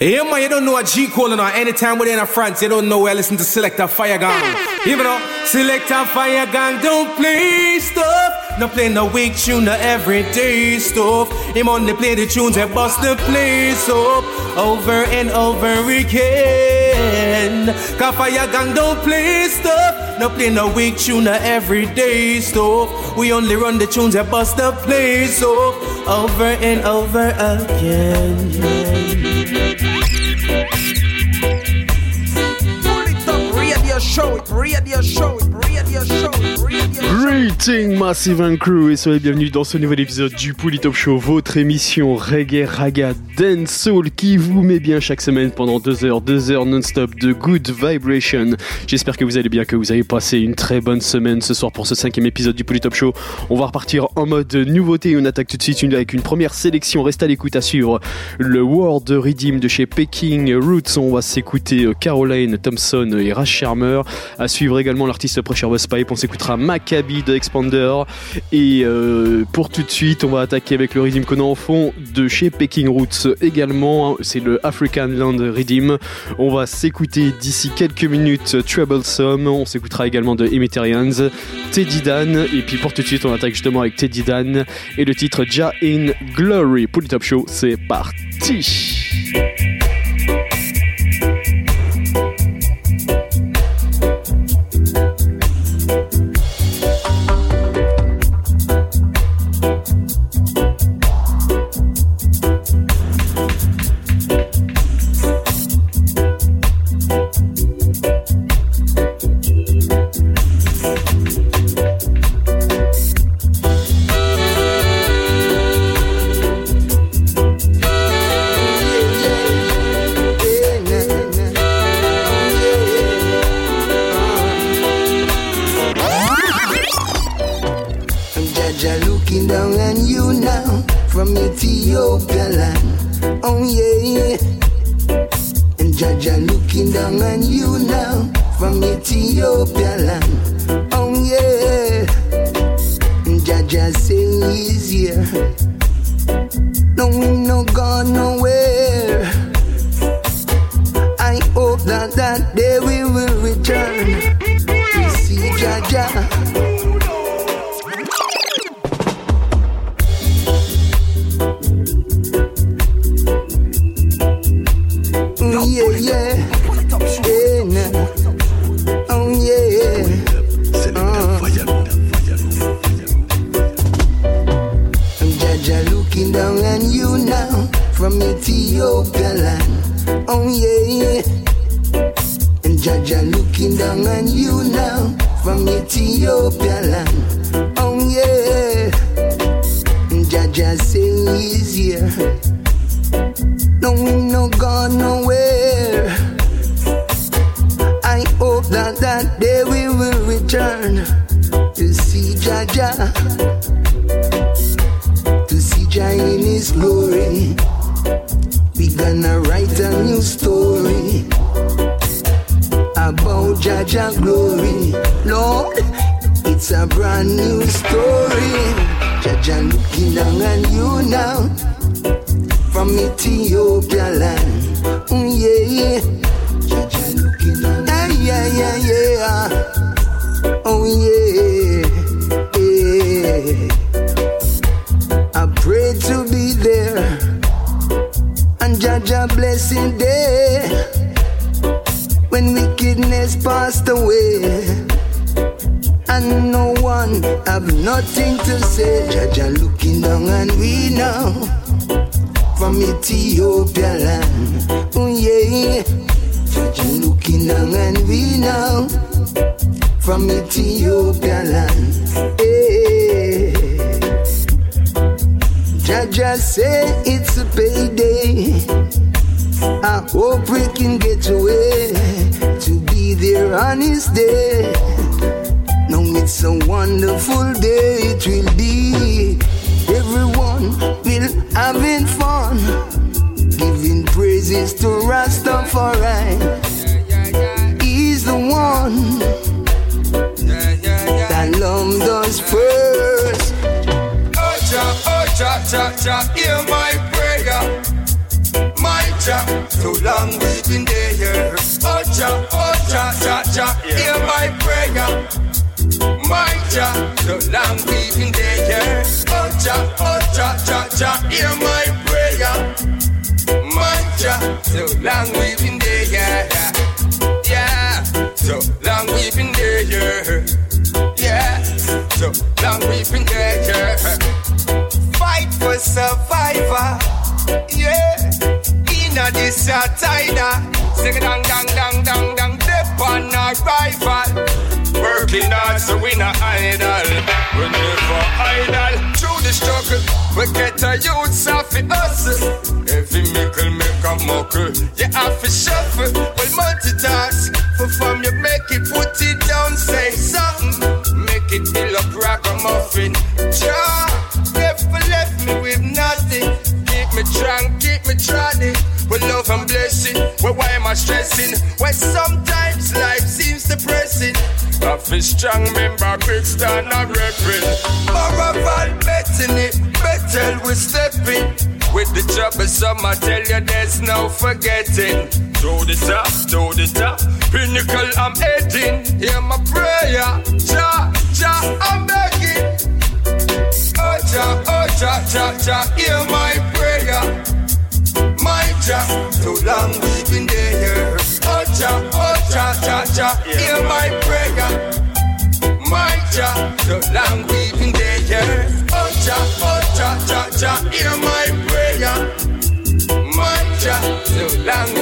Yeah, man, you don't know what G calling on. Anytime we're in France, you don't know where I listen to Selector Fire Gang. Even though Selector Fire Gang don't play stuff. No play no weak tune, no everyday stuff. Him only play the tunes that bust the place up over and over again. Cause Fire Gang don't play stuff. No play no weak tune, no everyday stuff. We only run the tunes that bust the place up over and over again. Show it, radio show it, radio show it, Greeting Massive and Crew et soyez bienvenus dans ce nouvel épisode du Pouli Top Show, votre émission reggae, raga, dance, soul qui vous met bien chaque semaine pendant deux heures, deux heures non-stop de good vibration. J'espère que vous allez bien, que vous avez passé une très bonne semaine ce soir pour ce cinquième épisode du Pouli Top Show. On va repartir en mode nouveauté, on attaque tout de suite avec une première sélection. Reste à l'écoute à suivre le World Redeem de chez Peking Roots. On va s'écouter Caroline Thompson et Rash Shermer. À suivre également l'artiste Pressure Buzz Pipe. On s'écoutera Maccabi de Expander. Et euh, pour tout de suite, on va attaquer avec le Redeem qu'on a en fond de chez Peking Roots également. C'est le African Land Redeem. On va s'écouter d'ici quelques minutes Troublesome. On s'écoutera également de Emitarians, Teddy Dan. Et puis pour tout de suite, on attaque justement avec Teddy Dan et le titre Ja in Glory. Pour le top show, c'est parti. blessed day when wickedness passed away and no one have nothing to say. Jaja looking down and we know from Ethiopia land. Oh yeah, Jaja looking down and we know from Ethiopia land. Hey. Jaja say it's a payday. I hope we can get away to be there on his day. Now it's a wonderful day it will be. Everyone will having fun, giving praises to Rastafari. He's the one that loved us first. Oh, cha, oh, cha, cha, cha, hear my prayer. Jah, so long we've been there. Oh Jah, oh Jah, Jah, Jah, hear my prayer. My Jah, so long we've been there. Oh Jah, oh Jah, Jah, Jah, hear my prayer. My Jah, so long we've been there. Yeah, so long we've been there. Yeah, so long we've been there. Fight for survivor. Yeah, inna this a tida. Sing dang dang dang dang dang. Dip on a rival. Working hard so we not idle. We never idle. Through the struggle, we get a youth off the hustle. Every mickle make a muckle. You have to shuffle. Well, multitask. For fun, you make it, put it down, say something. Make it feel up ragamuffin. Jah, never left me. Me strong, keep me trotting. With love and blessing, well, why am I stressing? Well, sometimes life seems depressing. I feel strong member, quick stand a repping. Maraval betting it, better we stepping. With the trouble, some I tell you there's no forgetting. To the top, to the top, pinnacle I'm heading. Hear my prayer, Jah, Jah, I'm begging. Oh Jah, oh Jah, Jah, Jah, hear my prayer. My Jah, too long we've been there. Oh Jah, oh Jah, Jah, Jah, hear my prayer. My Jah, too long we've been there. Oh Jah, oh Jah, Jah, Jah, hear my prayer. My Jah, too long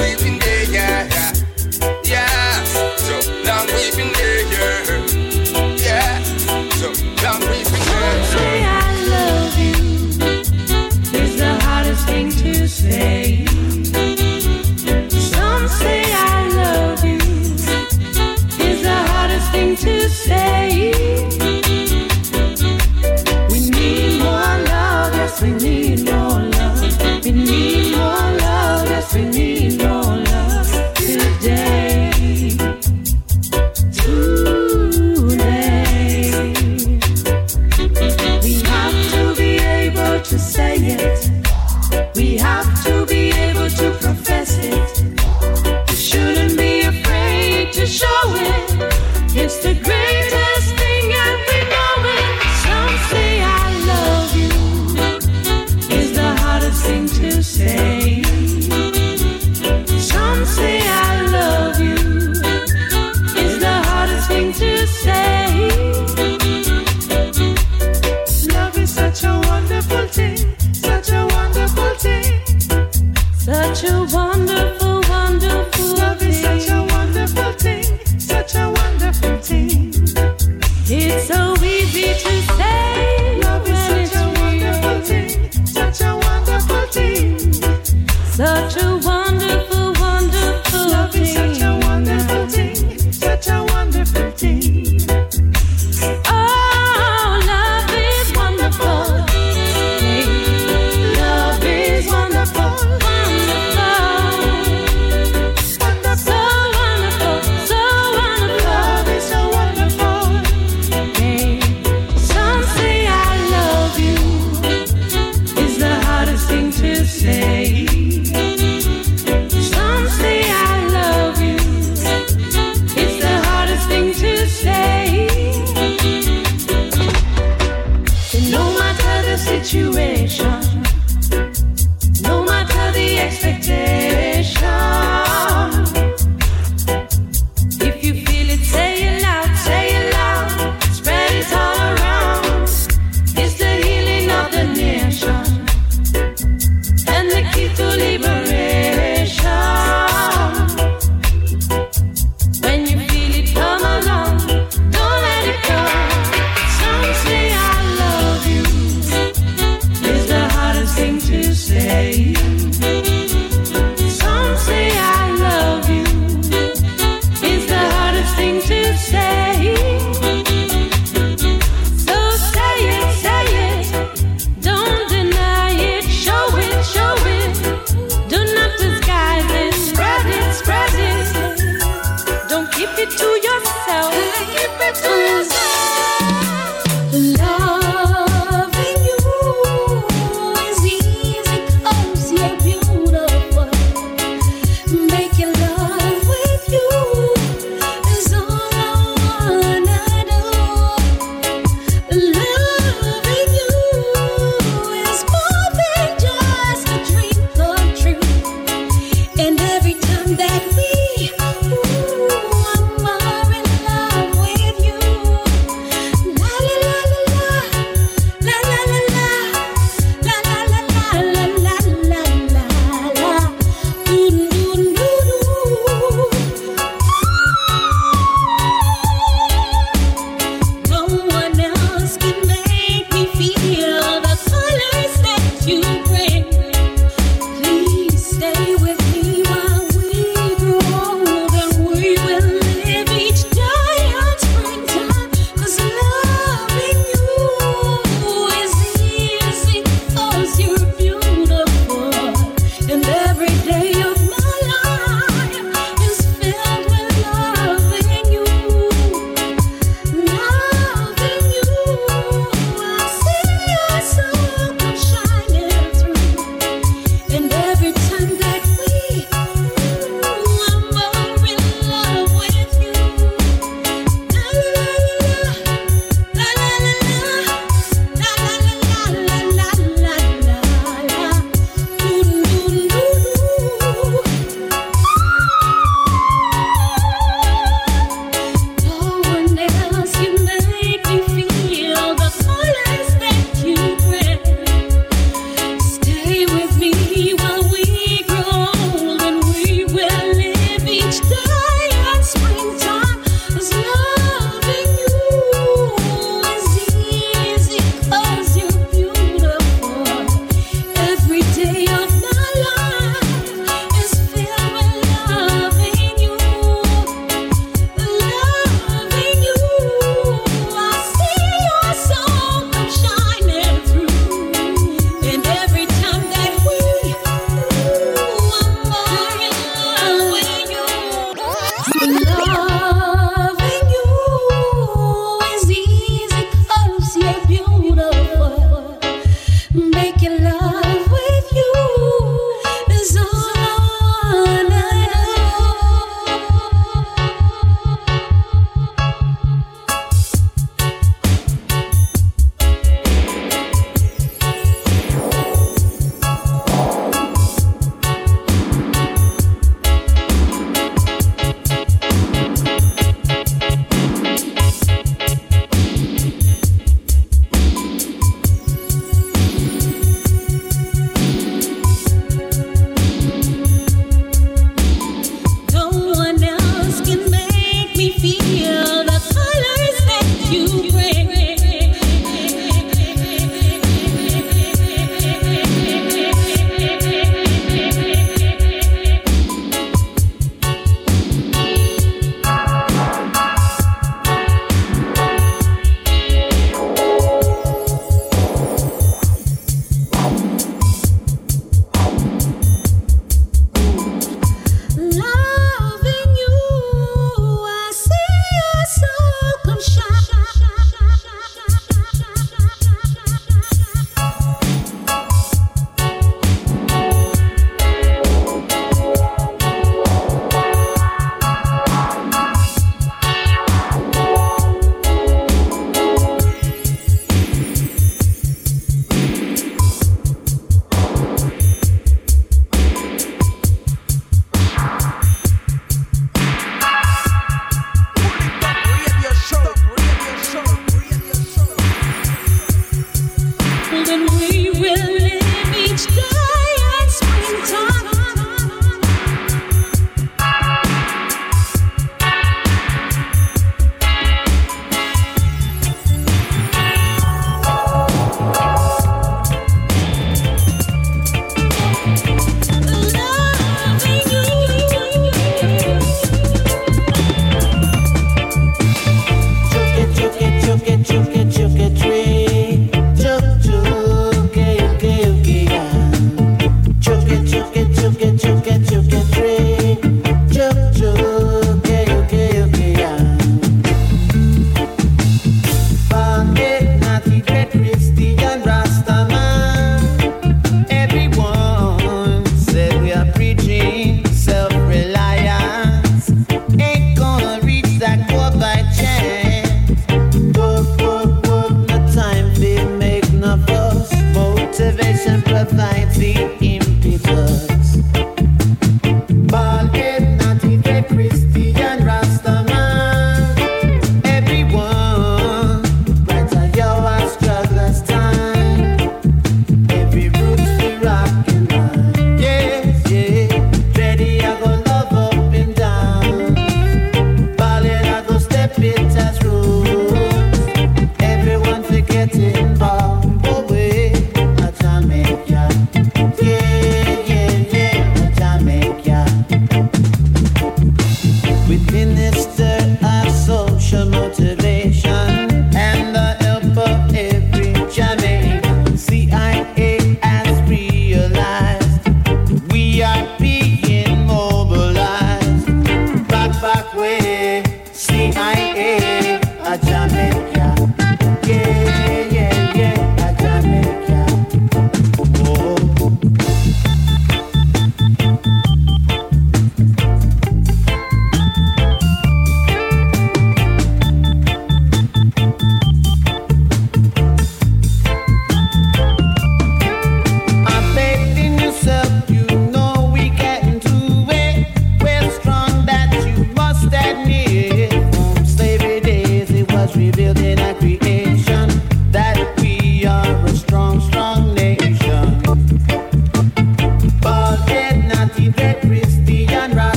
It's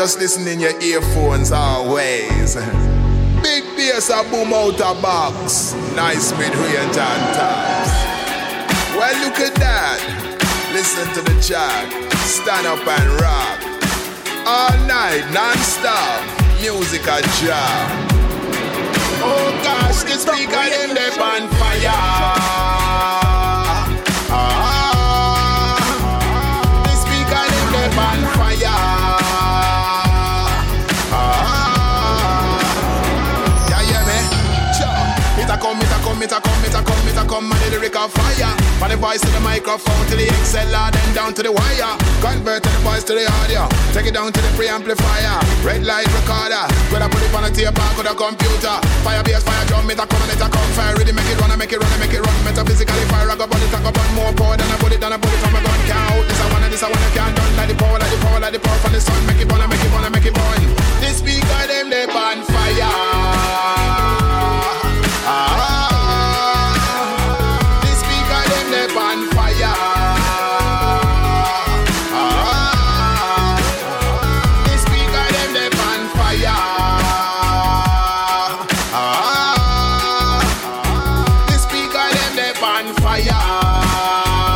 just listen in your earphones always. Big bass a boom out a box. Nice mid-range and tops. Well, look at that. Listen to the track. Stand up and rock. All night, non-stop. Music a job. Oh gosh, the speaker them they on fire. Come, it a come, it a come, it and the lyric of fire. From the voice to the microphone to the XLR, then down to the wire. Convert the voice to the audio. Take it down to the preamplifier. Red light recorder. When I put it on a tape or the computer. Fire bass, fire drum, it a come, and it a come. Fire ready, make it run, make it run, make it run. Metaphysically fire, I go on it, I go on more power than a bullet, than a bullet from a gun. Can't out this, I wanna, this, I wanna, can't done. Like the power, like the power, like the power from the sun. Make it burn, make it burn, make it burn. This speaker, them, they on fire. fire.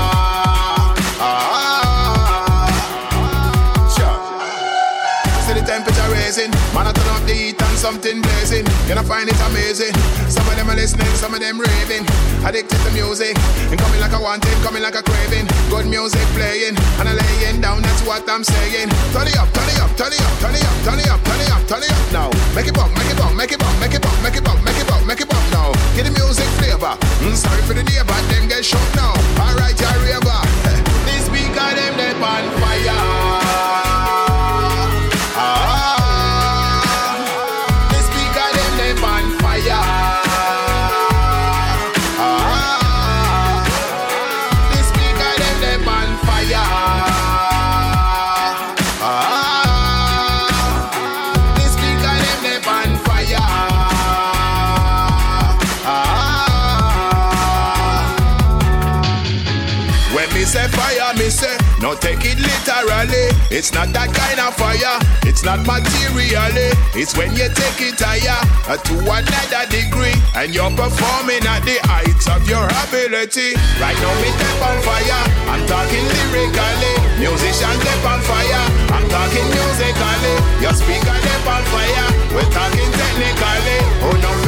Something blazing. Know, find it amazing. Some of them are listening, some of them raving. Addicted to music. And coming like a wanting, coming like a craving. Good music playing. And I'm laying down, that's what I'm saying. Turn it up, turn it up, turn it up, turn it up, turn it up, turn it up, turn it up now. Make it bump, make it bump, make it bump, make it bump, make it bump, make it bump, make it bump now. Get the music flavor. Mm, sorry for the neighbor, them get shot now. Alright, I river. This speaker, them, they on fire. Don't take it literally. It's not that kind of fire. It's not materially. It's when you take it higher uh, to another degree and you're performing at the heights of your ability. Right now, me step on fire. I'm talking lyrically. Musicians step on fire. I'm talking musically. Your speaker step on fire. We're talking technically. Oh no,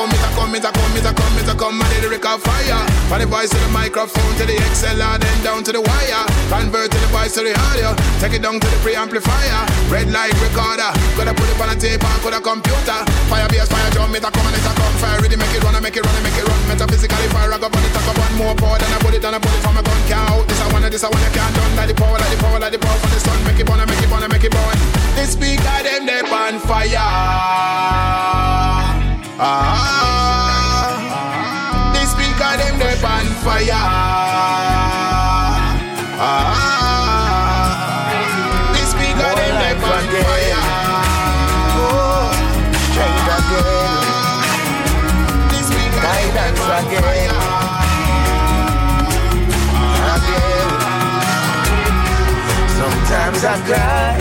come, it a come, it a come, it a come, it a come, and lyric of fire. From the voice to the microphone to the XLR, then down to the wire. Convert to the voice to the audio. Take it down to the preamplifier. Red light recorder. Coulda put it on a tape or coulda computer. Fire bass, fire drum, it a come and it a come. Fire ready, make it run, make it run, make it run. Metaphysically fire, I go on it, I go on more power than a bullet, than a bullet from a gun. Can't out this, I wanna, this I wanna, can't done. Like the power, like the power, like the power from the sun. Make it burn, make it burn, make it burn. This speaker, them, they on fire. Ah, the speaker them they on fire. Ah, the speaker them they on fire. Oh, straight again. The speaker guidance again. Again. Sometimes I cry.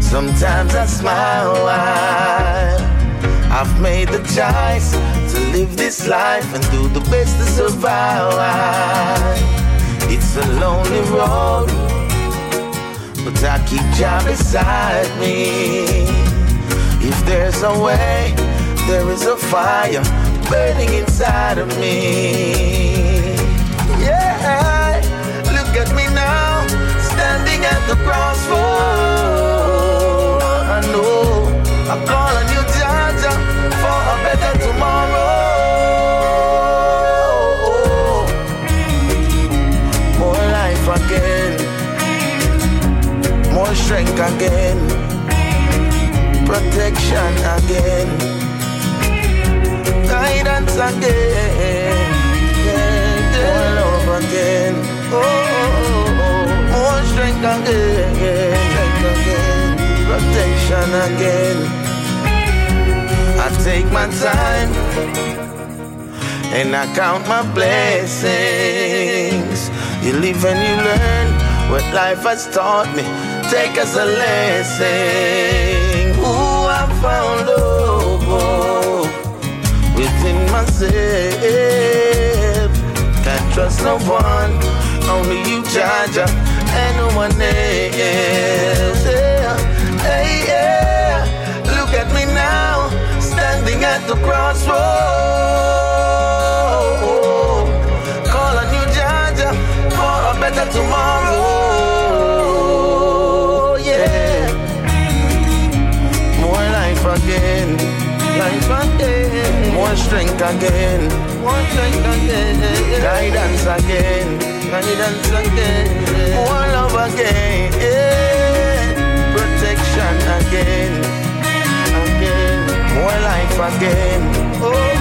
Sometimes I smile. I've made the choice to live this life and do the best to survive. It's a lonely road, but I keep Jah beside me. If there's a way, there is a fire burning inside of me. Yeah, look at me now, standing at the crossroads. I know I call strength again, protection again, guidance again, more love again. Oh, oh, oh, more strength again, strength again, protection again. I take my time and I count my blessings. You live and you learn what life has taught me. Take as a lesson. Ooh, I found love within myself. Can't trust no one, only you, Jaja, and no one else. Yeah. Hey, yeah. Look at me now, standing at the crossroad. Call on you, Jaja, for a better tomorrow. More strength again, more strength again. Guidance again, guidance again. More love again, protection again, again. More life again. Oh.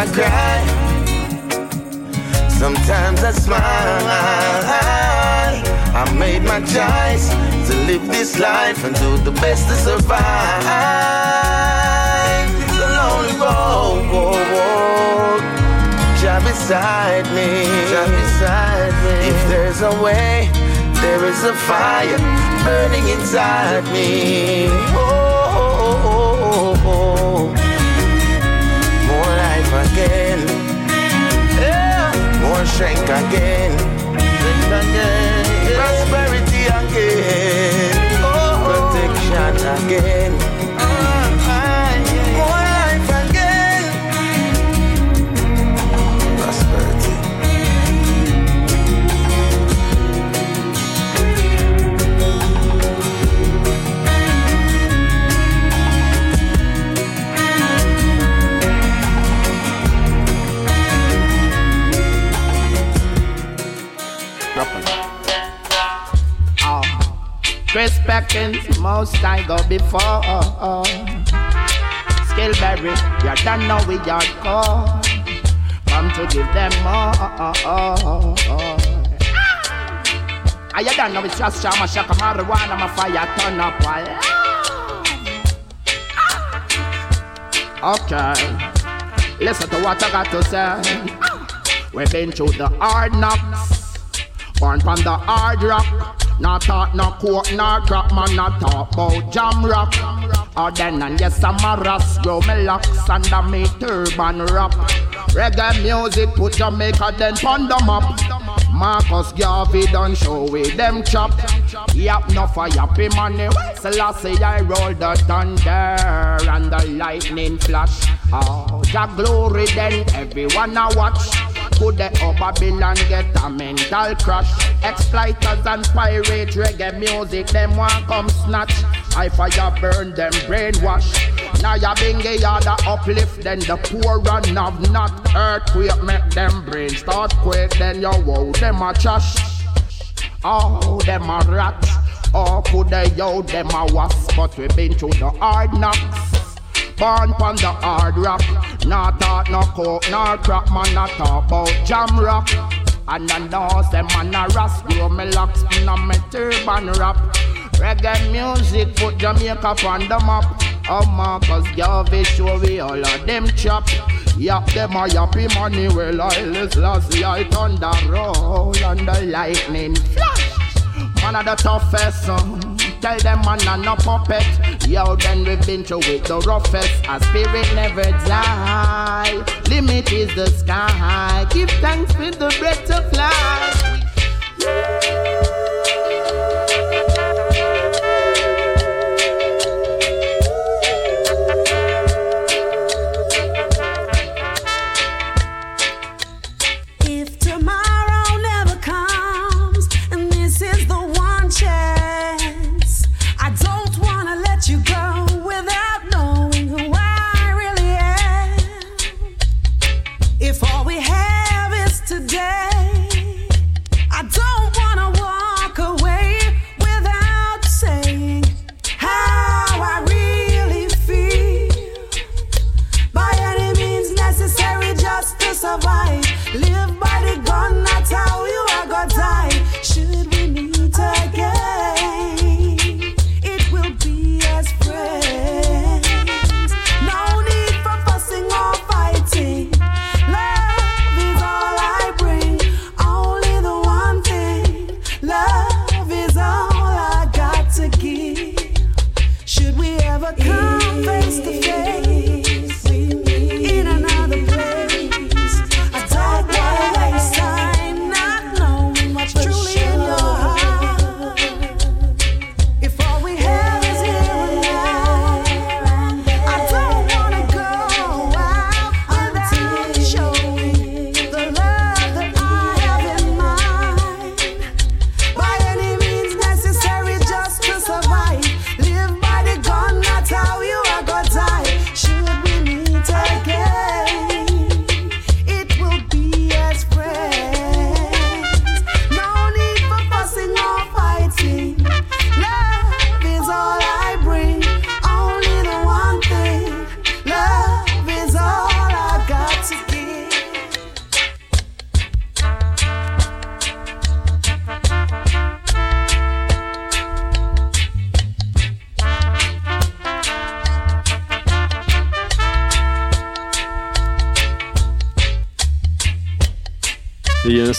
I cry. Sometimes I smile. I made my choice to live this life and do the best to survive. It's a lonely road. Jah beside me. Jah beside me. If there's a way, there is a fire burning inside me. Oh, strength again. Strength again. Prosperity again. Oh, oh, oh. Protection again. Respecting most I go before. Skillberry, you don't know we are called. Come to give them more. I don't know it's just shama shaka marijuana, my fire turn up. Okay, listen to what I got to say. We've been through the hard knocks, born from the hard rock. Not talk no coke, no drop, man, not talk about jam rock. Or then and yes, I'm a ras, grow me locks under me turban rap. Reggae music put Jamaica then pon the map. Marcus Garvey done show with them chop. Yap no for yappy money. Selassie I roll the thunder and the lightning flash. Oh, the glory then everyone a watch. Could the Babylon get a mental crash? Exploiters and pirate reggae music, them want come snatch. I fire burn them brainwash. Now ya ya the uplift, then the poor run have not earthquake make them brain start quake. Then you wow them a trash. Oh, them a rat. Oh, could they yo them a wasp? But we been through the hard knocks. Born pon the hard rock. Not talk no coke, nor crack, man. Not talk about jam rock. And I know them man a ras, grow me locks, on me turban rap. Reggae music put Jamaica on the map. Oh Marcus Garvey show we all of them chop. Yap them a yappy money well I is last I thunder roll and the lightning flash. Man of the toughest son. Tell them man a no puppet. Yo, then we've been through it the roughest. A spirit never die. Limit is the sky. Give thanks with the breath to fly.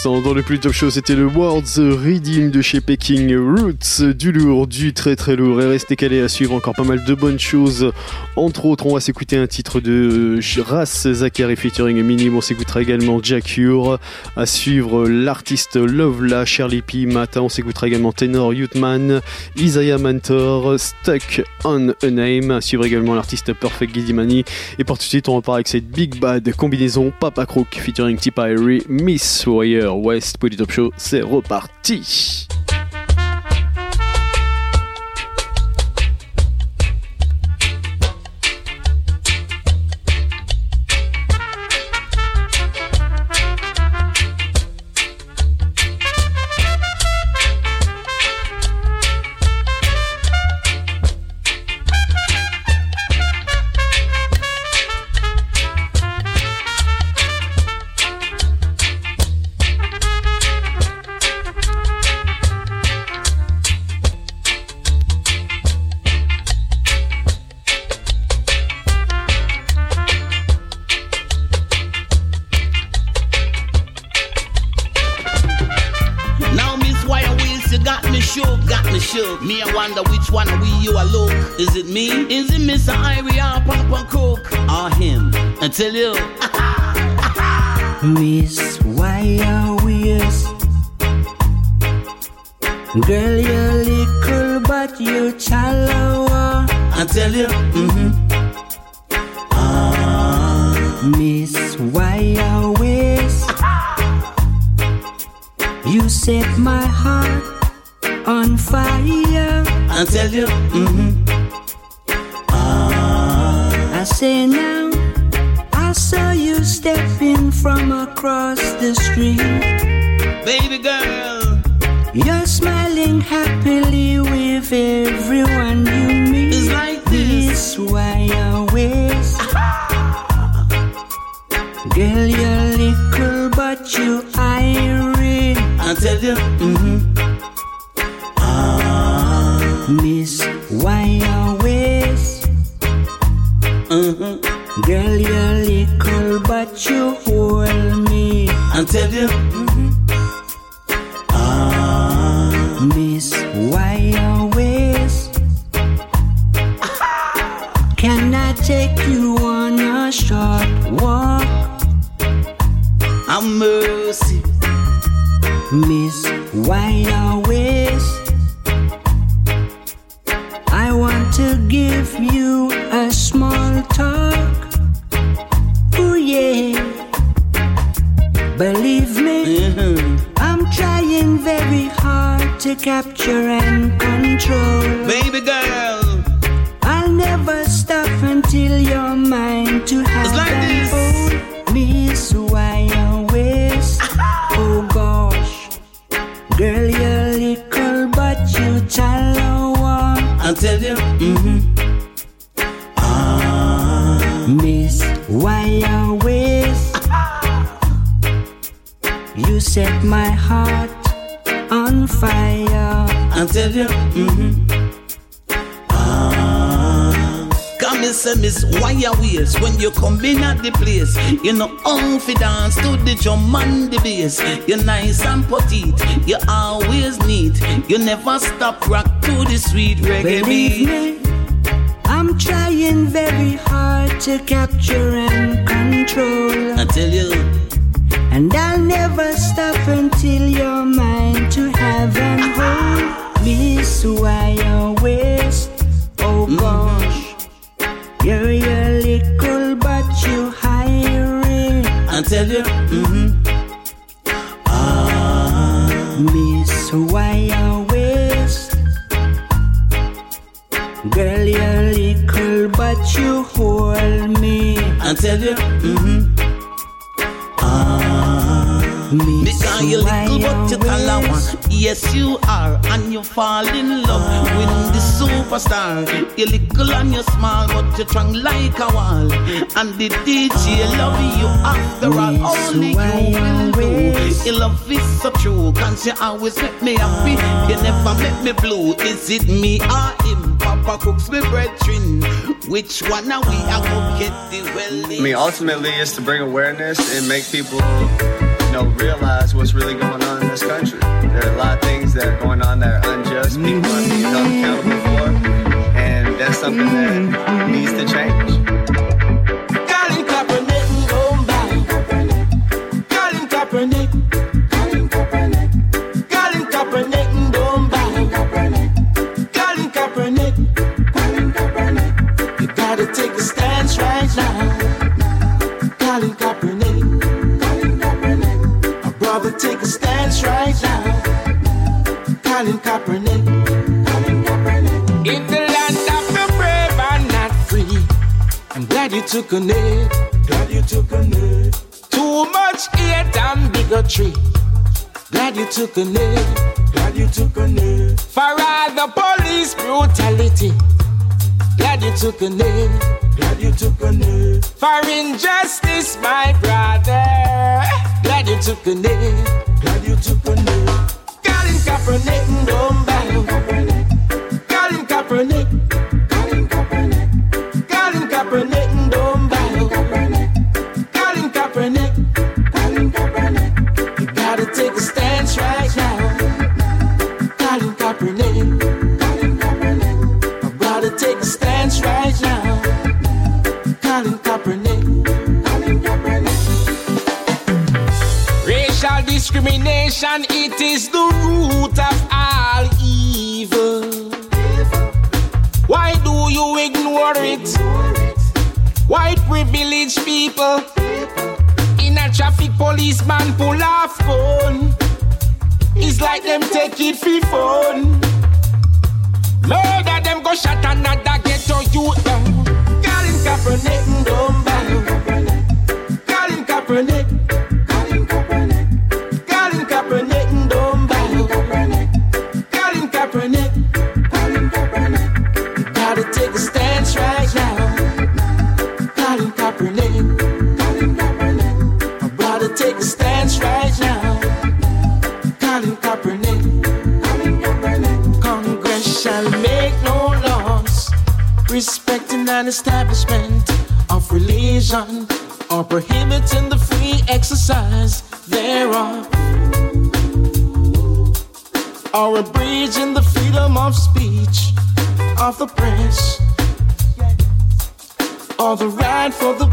Dans le plus top show, c'était le World's Redeem de chez Peking Roots. Du lourd, du très très lourd. Et restez calés à suivre encore pas mal de bonnes choses. Entre autres, on va s'écouter un titre de Ras Zachary featuring Minim. On s'écoutera également Jack. À suivre l'artiste Lovela, Charlie P. Mata. On s'écoutera également Tenor Youthman, Isaiah Mentor, Stuck on a Name. À suivre également l'artiste Perfect Gidimani. Et pour tout de suite, on repart avec cette Big Bad combinaison Papa Crook featuring Tipari, Miss Wire West Top Show. C'est reparti! Is it me? Is it Mr. Irie or Papa Cook? Or him? I tell you. Miss Wire Wheels. Girl, you're little, but you're shallow. I tell you. Mm-hmm. Miss Wire Wheels. You set my heart on fire. I tell you. Dance to the bass. You're nice and petite, you always neat. You never stop rock to the sweet reggae Believe beat. me, I'm trying very hard to capture and control. I tell you, And I'll never stop until You little and you small, but you strong like a wall. And the DJ love you after all. Only you will do. Your love is so true, cause you always make me happy. You never make me blue. Is it me or him? Papa cooks me brethren. Which one are we? I go get the well. I mean, ultimately, is to bring awareness and make people you know, realize what's really going on in this country. There are a lot of things that are going on that are unjust. People are being held accountable something that needs to change. took a knee. Glad you took a knee. Too much hate and bigotry. Glad you took a knee. Glad you took a knee. For all the police brutality. Glad you took a knee. Glad you took a knee. For injustice, my brother. Glad you took a knee. Glad you took a knee. Colin Kaepernick, don't Temptation, it is the root of all evil. Why do you ignore it? White privileged people. In a traffic policeman pull off gun. It's like them take it for fun. Murder them go shot another ghetto youth. Colin Kaepernick, don't Colin Kaepernick. prohibition or prohibiting the free exercise. Thereof, or abridging the freedom of speech. Of the press, or the right for the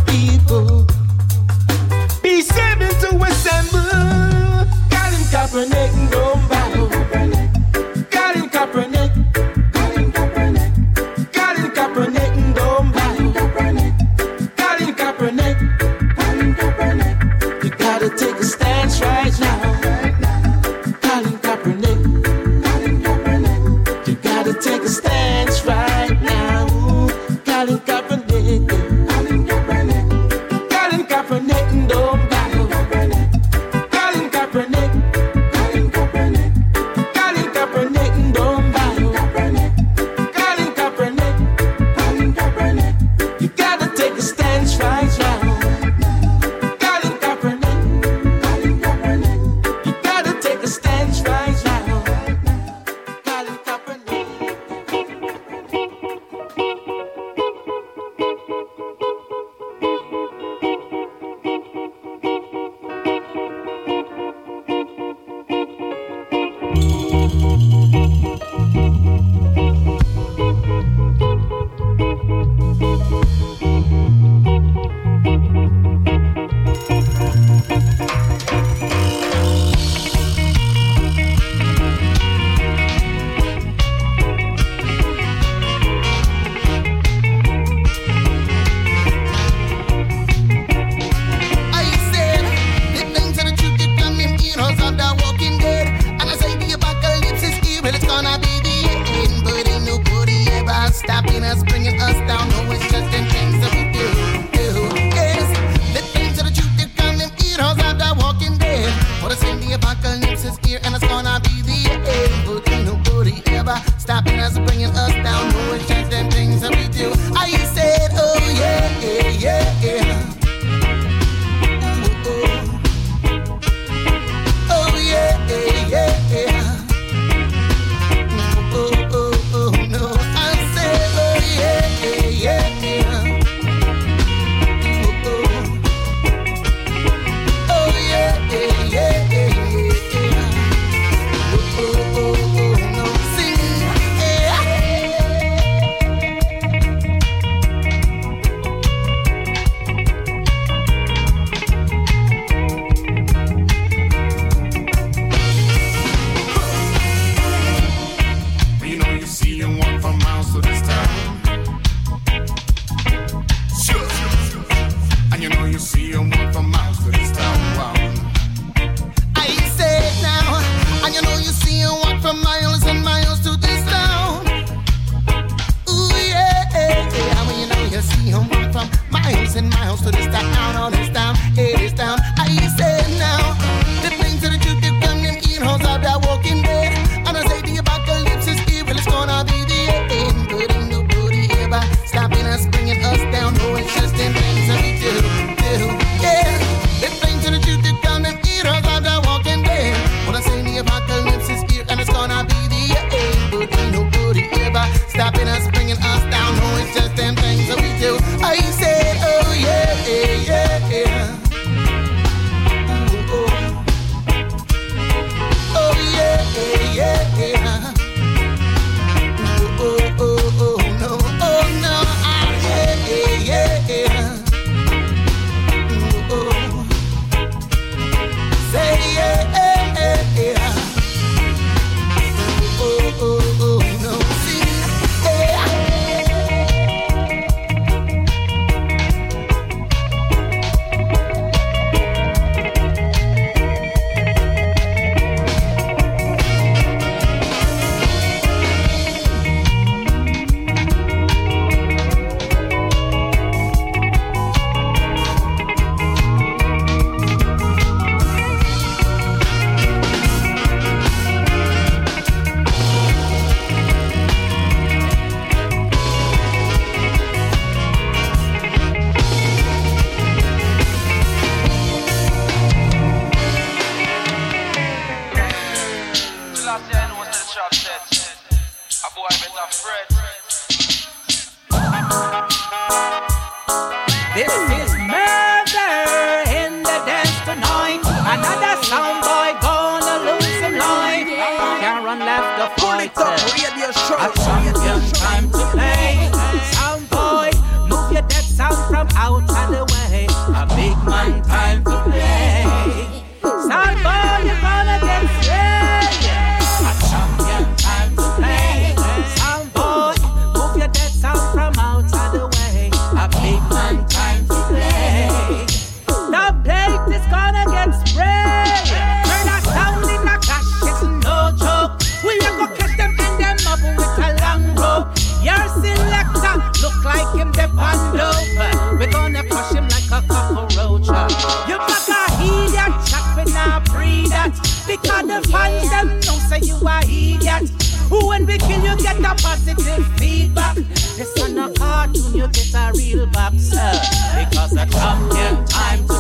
This is murder in the dance tonight. Another sound boy gonna lose him life. Karen left the Pull it up, radio show. A champion time to play. Sound boy, move your dead sound. positive feedback. This not a cartoon, you get a real boxer. Because I come here time to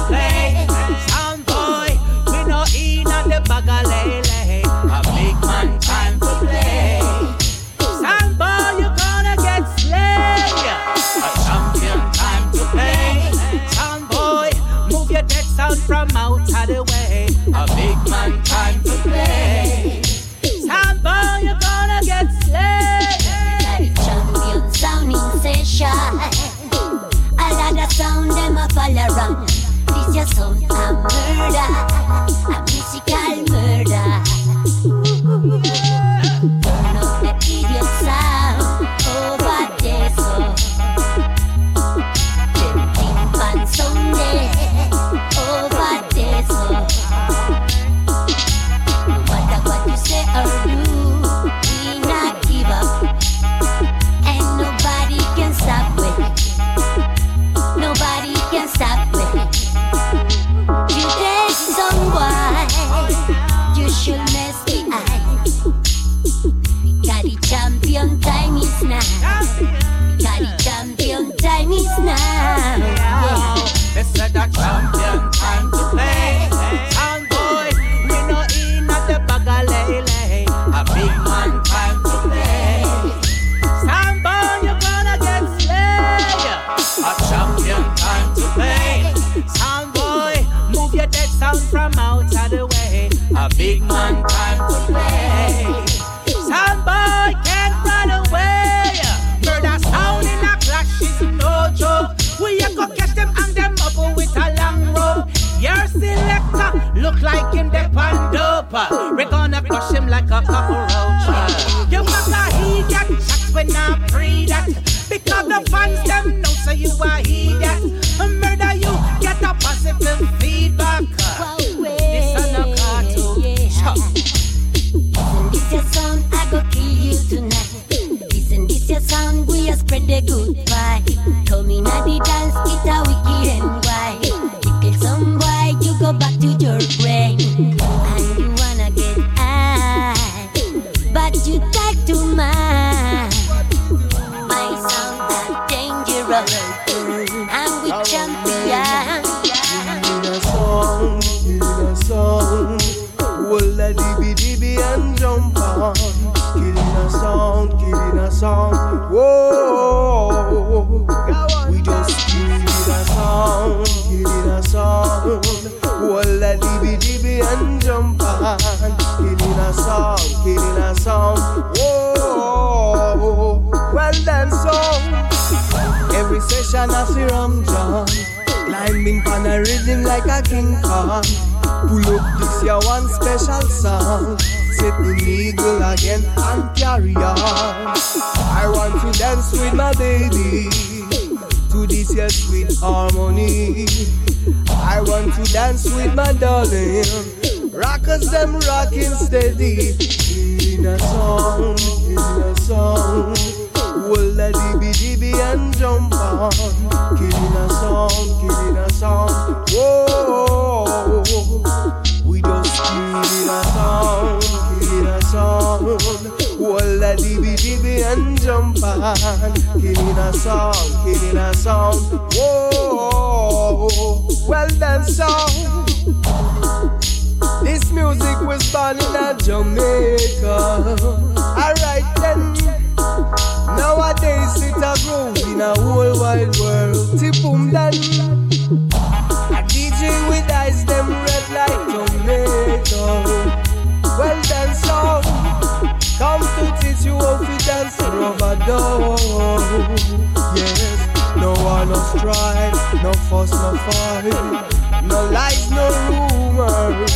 cockroach. You must a hear that's when I pray that. Because the fans them know so you a idiot. Murder you, get a positive feedback. Session I see Ram John Climbing on a rhythm like a King Kong. Pull up this your one special song. Set the eagle again and carry on. I want to dance with my baby. To this your sweet harmony. I want to dance with my darling. Rockers them rocking steady. In a song, in a song Well, a dibby and jump on. Killing a song, killing a song. Whoa, we just killing a song, killing a song. Well, a dibby dibby and jump on. Killing a song, killing a song. Whoa, well done song. This music was born in Jamaica. In a whole wide world. Tipum dan. A DJ with eyes them red like tomato. Well done song. Come to teach you how to dance rubber dove. Yes, no one no strife, no fuss, no fight, no lies, no rumors.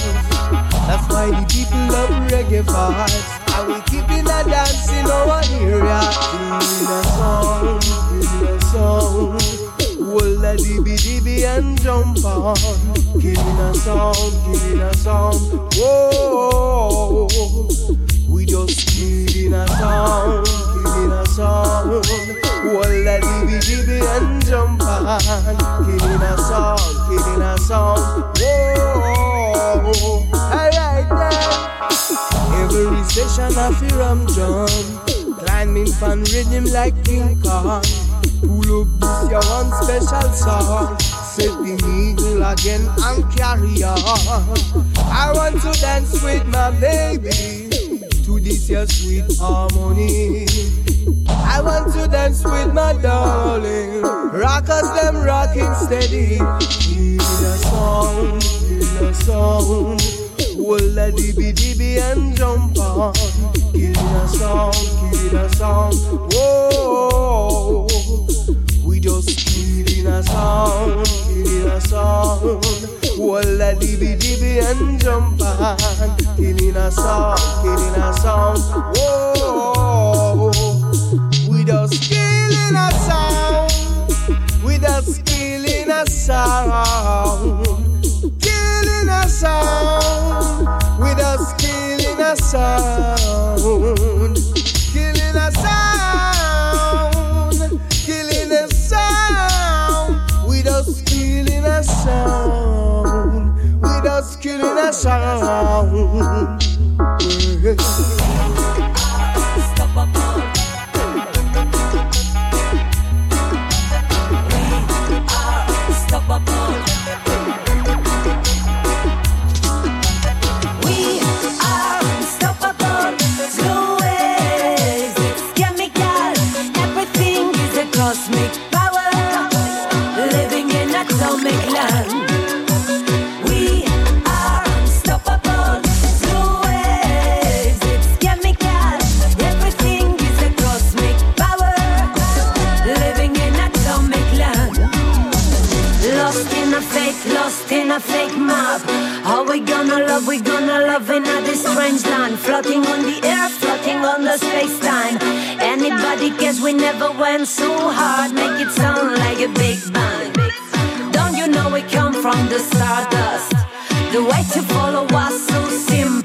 That's why the people love reggae vibes. And we keeping a dance in our area. In a song, in a song. Well, a dibby dibby and jump on. Killing a song, killing a song. Whoa, we just killing a song, killing a song. Well, a dibby dibby and jump on. Killing a song, killing a song. Whoa. Every session I feel I'm John Climbing fan rhythm like King Kong. Pull up this your one special song. Set the eagle again and carry on. I want to dance with my baby. To this your sweet harmony. I want to dance with my darling. Rockers them rocking steady. In a song, in a song well, a dibby dibby and jump on. Killing a song, killing a song. Whoa, we just killing a song, killing a song. Well, a dibby dibby and jump on. Killing a song, killing a song. Whoa, we just killing a song. We just killing a song. Killing a sound a sound, killing a sound, killing a sound. With us killing a sound, with us killing a sound. We are unstoppable. Do it. Scare me cat. Everything is a cosmic power. Living in a land. Lost in a fake, lost in a fake map. How we gonna love? We gonna love in a distrange line. Floating on the air, floating on the space-time. Anybody guess we never went so hard? Make it sound like a big bang. We come from the stardust? The way to follow was so simple.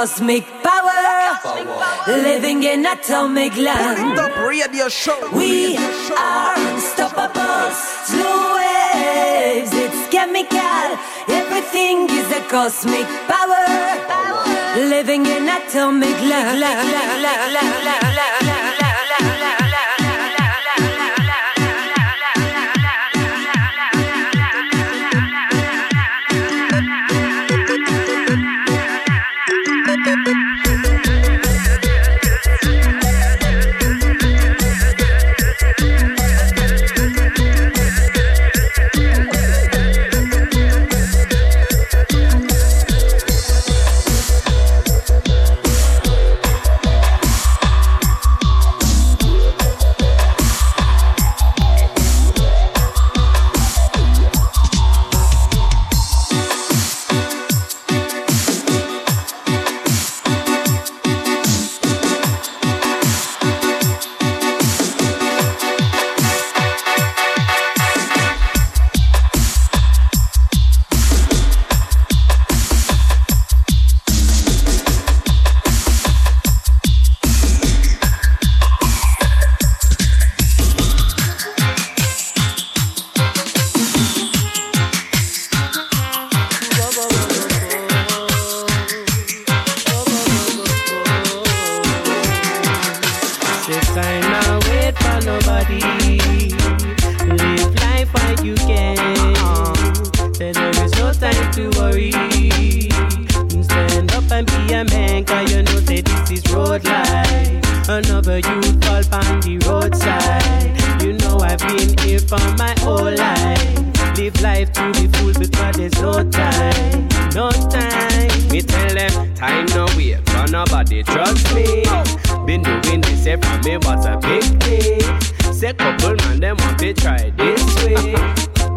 Cosmic power. Living in atomic land. radio show. We are unstoppable. Slow waves, it's chemical. Everything is a cosmic power. Living in atomic land. Nobody. Live life while you can. There is no time to worry. Stand up and be a man, cause you know say this is road life. Another youth fall on the roadside. You know I've been here for my whole life. Live life to the full because there's no time, no time. Me tell them, time no wait for nobody, trust me. Been doing this from me was a big thing. Say couple man, them want to try this way.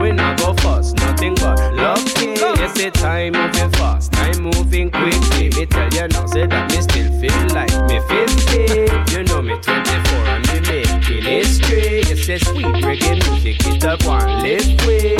We not go fast, nothing but lucky. Eh. You say time moving fast, time moving quickly. Me tell you now, say that me still feel like me 50. You know me 24 and me making history. You say sweet reggae music, it up one lift way.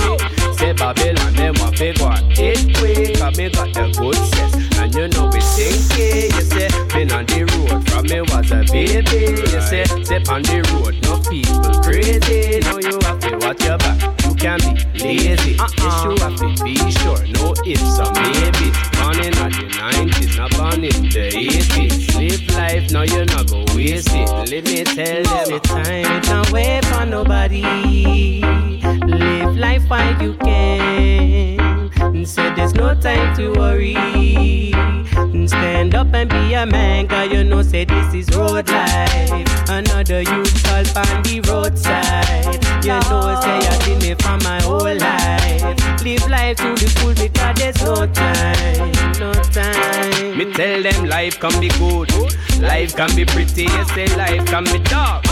Say Babylon, them want to go on it quick. Cause me got the good sense, and you know we think it. You say, been on the road from me was a baby. You say, step on the road, no people crazy. Now you have to watch your back. You can be lazy. Uh-uh. Yes, you have to be sure. No ifs or maybes. Born in the 90s, not born in the 80s. Live life, now you're not gonna waste it. Let me tell them. Say time it not wait for nobody. Live life while you can. And say there's no time to worry. And stand up and be a man, cause you know say this is road life. Another youth fall on the roadside. You know say I've been here for my whole life. Live life to the full because there's no time, no time. Me tell them life can be good, life can be pretty. You say life can be dark.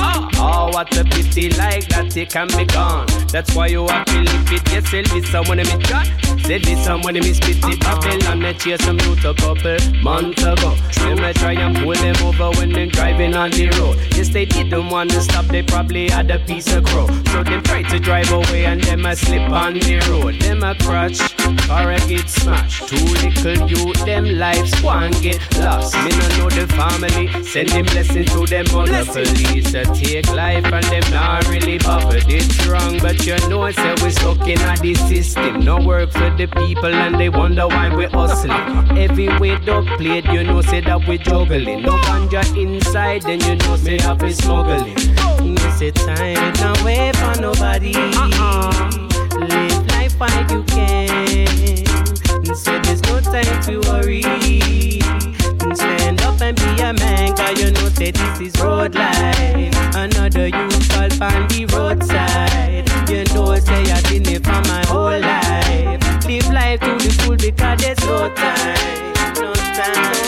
Oh, what a pity, like that it can be gone. That's why you have to live it. You say this someone me chat, say this someone in me spit it. Babylon me chase some root a couple months ago. Them I try and pull them over when them driving on the road. Yes, they didn't want to stop, they probably had a piece of crow. So them try to drive away and them I slip on the road them a crutch or a get smashed. Too little youth, them lives one get lost. Me no know the family, sending blessings to them on the police. I take life and them not really bothered. It's wrong, but you know it's say we stuck in this system. No work for the people and they wonder why we hustling. Every way dog played, you know say that we juggling. No ganja inside, then you know say have we smuggling. It's a time, it don't wait for nobody. Uh-uh find you can. Say there's no time to worry. Stand up and be a man, cause you know that this is road life. Another you fall on the roadside. You know, say I've been here for my whole life. Live life to the full because there's no time, no time.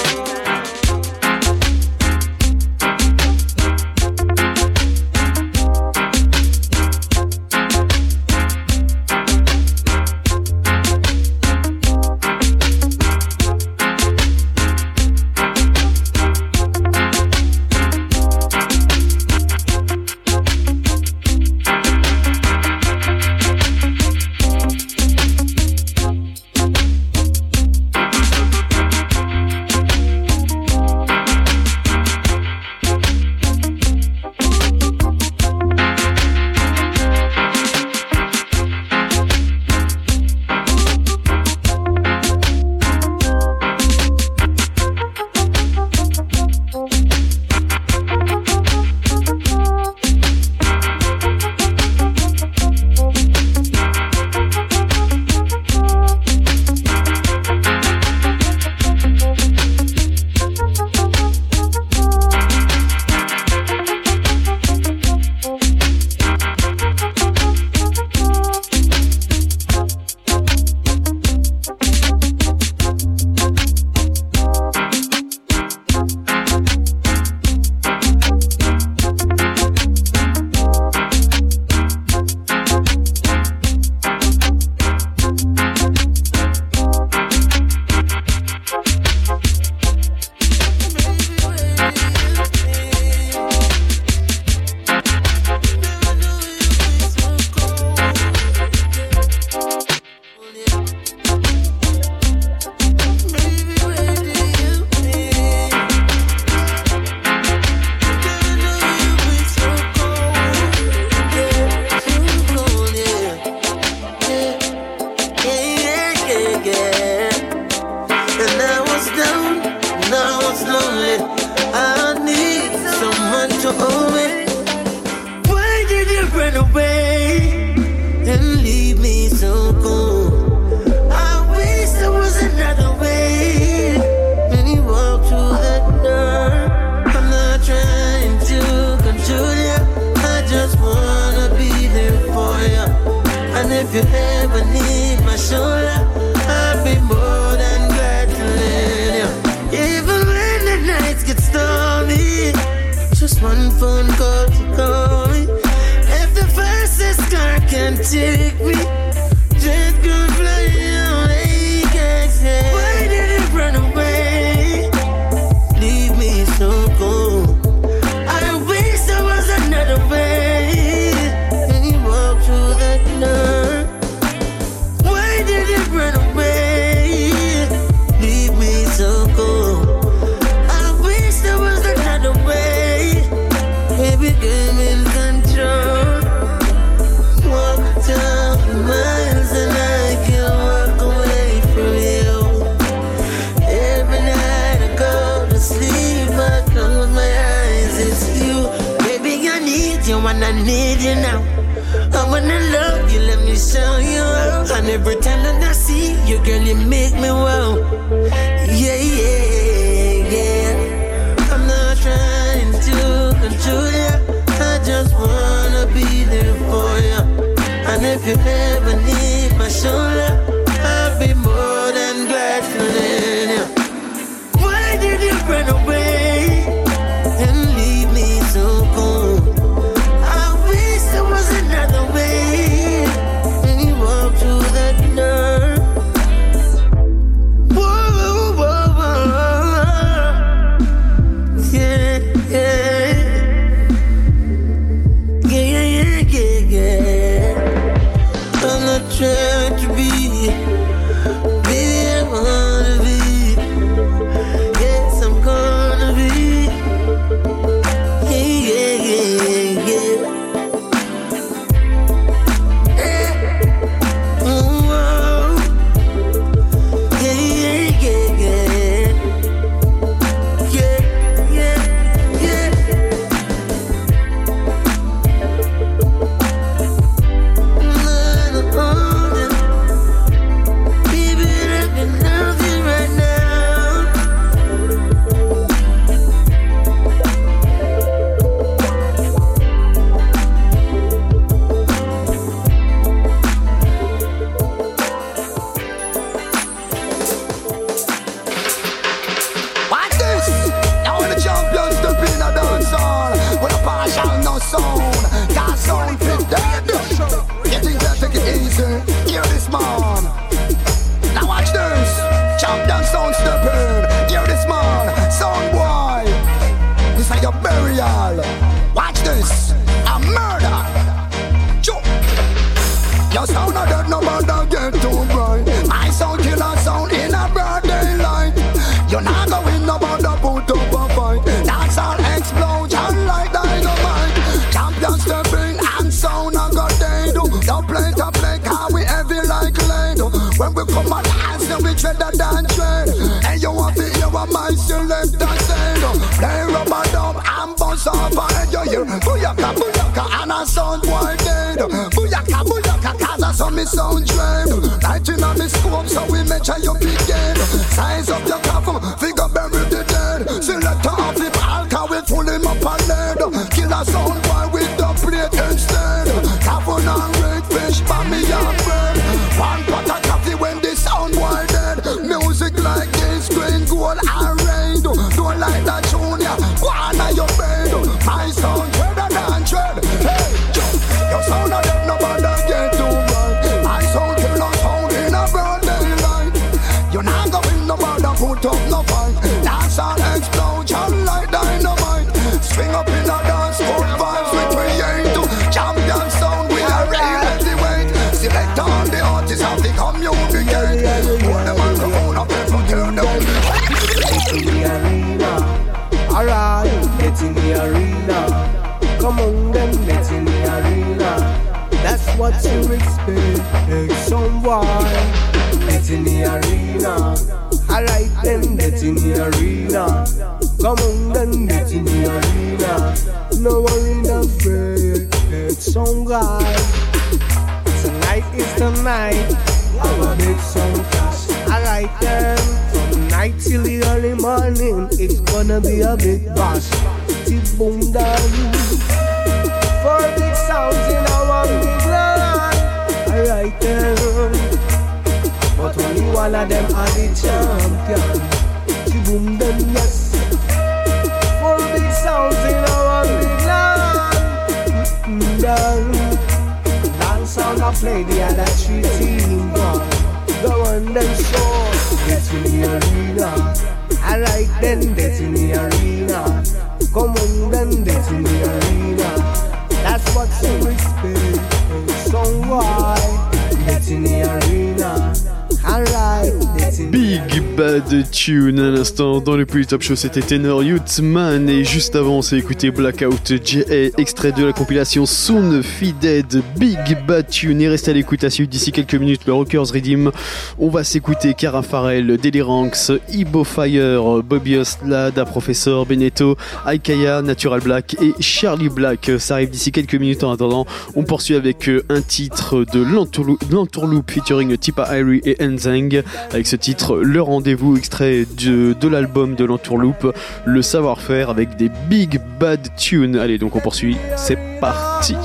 Dans le plus top show c'était Tenor Youthman et juste avant on s'est écouté Blackout J.A. extrait de la compilation Soon Dead Big Bad Tune et restez à l'écoute à suivre d'ici quelques minutes le Rockers Redeem on va s'écouter Cara Farrell, Deliranx, Ibo Fire, Bobby Oslada, Professor Beneto, Aikaya, Natural Black et Charlie Black. Ça arrive d'ici quelques minutes en attendant. On poursuit avec euh, un titre de l'Entourloupe featuring Tipa Irie et Enzeng. Avec ce titre Le Rendez-vous extrait de, l'album de l'Entourloupe Le Savoir-faire avec des Big Bad Tunes. Allez donc on poursuit. C'est parti.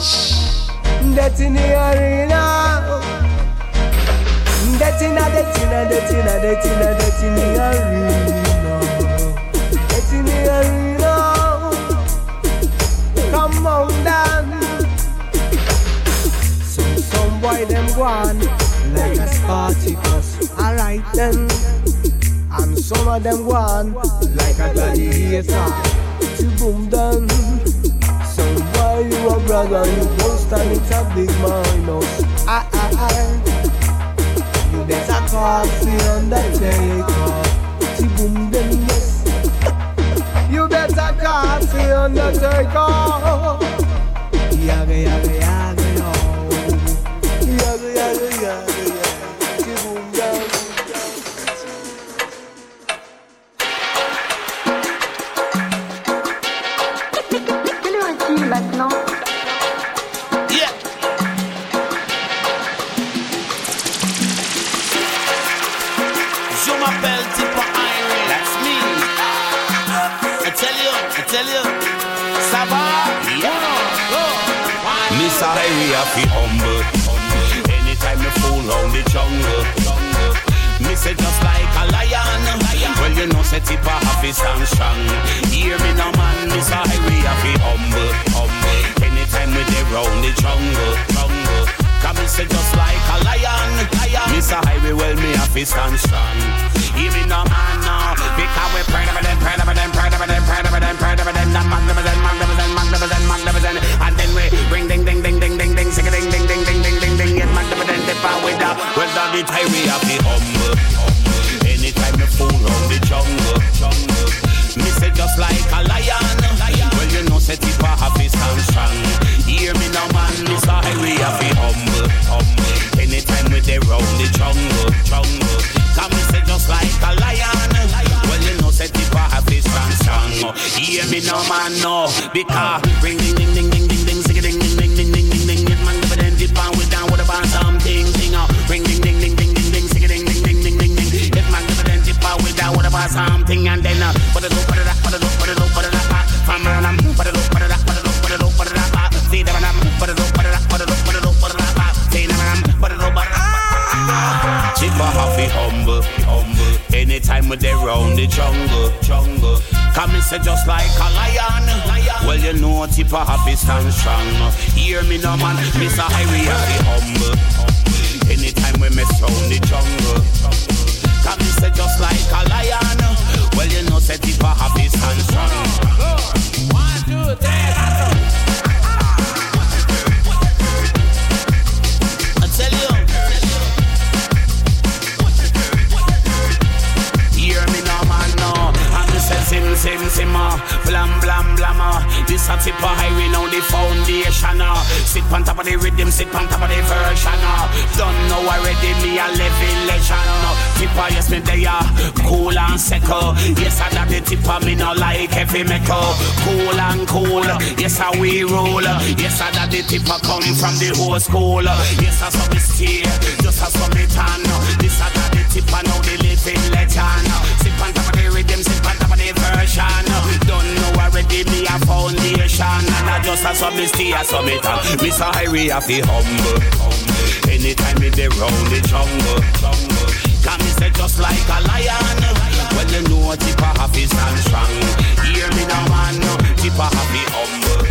That's in a, that's in a, that's in a, that's in a, that's in the arena. That's in arena. Come on down. So some boy them go like a Spartacus. Alright then. And some of them go like a gladiator. To boom down. So why you a brother, you don't stand it a big minus. I, I, I. Call the undertaker. See boom then yes. You better call the undertaker. Yaga yaga yaga. Yaga say just like a lion. Well, you know, set it a happy stand strong. Hear me now, man. Irie, I feel humble. humble. Anytime we dey round the jungle. jungle. Come me say just like a lion. lion. Miss Highway, well, me to stand strong. Hear me now, man, now. Because we proud of them, proud of them, proud of them, proud of them, proud of them. That magnificent, magnificent, magnificent, magnificent. And then we and with that, well down the time we have the humble. Anytime you fool round the jungle, me say just like a lion. Well you know say I have happy stand strong. Hear me now man, this a highway have the humble. Anytime we they round the jungle, jungle. Come me say just like a lion. Well you know say I have happy stand strong. Hear me now man, no because ring ding ding ding ding ding ding ding. Something, and then uh, put it up, put it up, put it up, put it up, put it up, from around them, put it up, put it up, put it up, put it up, put it up, see them, put it up, put it up, put it up, put it up, put it up, see them, put it up, put it up. Chipper happy humble, humble. Anytime we dey round the jungle, jungle. Come and say just like a lion, lion. Well you know Tipper happy stand strong. Hear me no man, Mr. Harry happy humble. Anytime we mess round the jungle, and say just like a lion. Well you know say Tipper happy stand strong. One, two, three, simmer. Blam, blam, blammer. This a tip of highway now, the foundation. uh. Sit on top of the rhythm, sit on top of the version. uh. Don't know already, me a living legend. uh. Tip of, yes, me they are cool and secure. Yes, I got the tip of me no like heavy metal. Cool and cool. Yes, I we roll. Yes, I got the tip of come from the old school. Yes, I saw me stay. Just as some it on. This I got the tip of now, the living legend. Foundation. And I just a submit stay a summit. Mr. Harry a fi humble. Anytime me dey round the jungle. Can me say just like a lion. Well you know Tipper happy stand strong. Hear me now man, Tipper happy humble.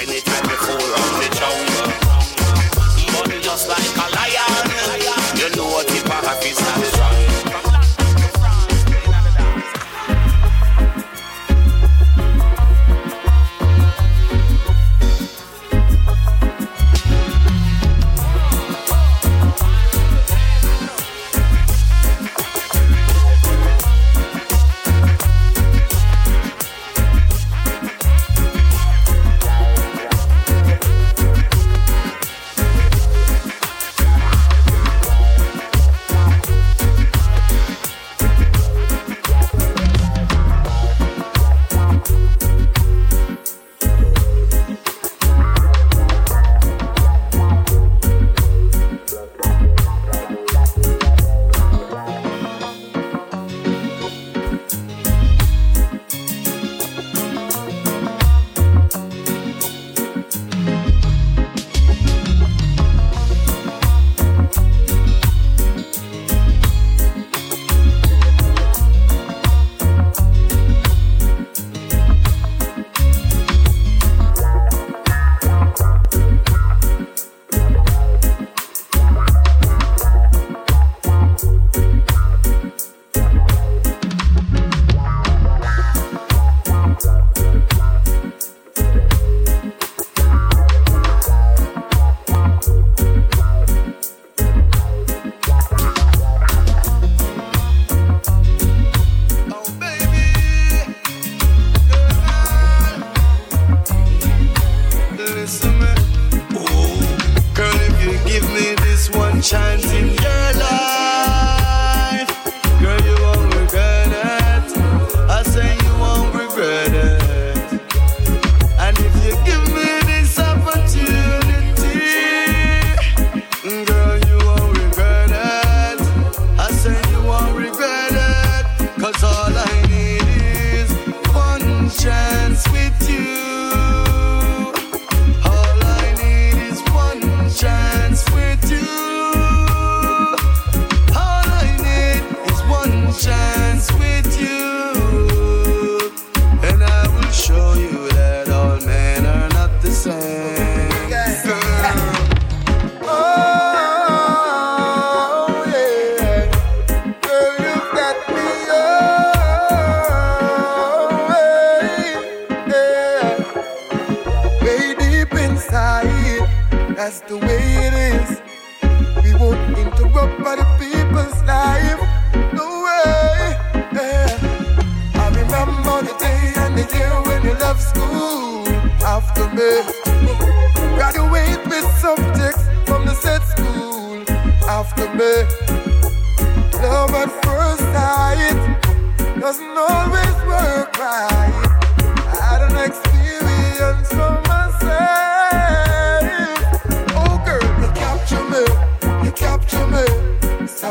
Anytime me fall round the jungle. But just like a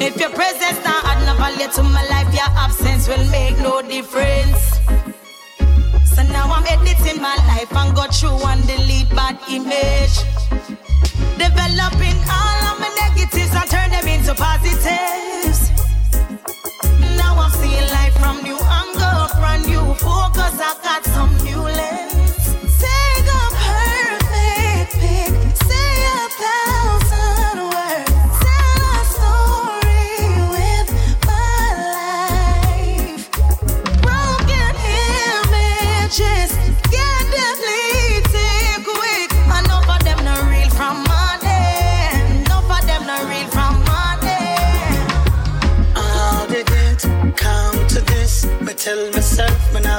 If your presence not add no value to my life, your absence will make no difference. So now I'm editing my life and go through and delete bad image. Developing all of my negatives and turn them into positives. Now I'm seeing life from new angle, brand new focus. I got some new lens.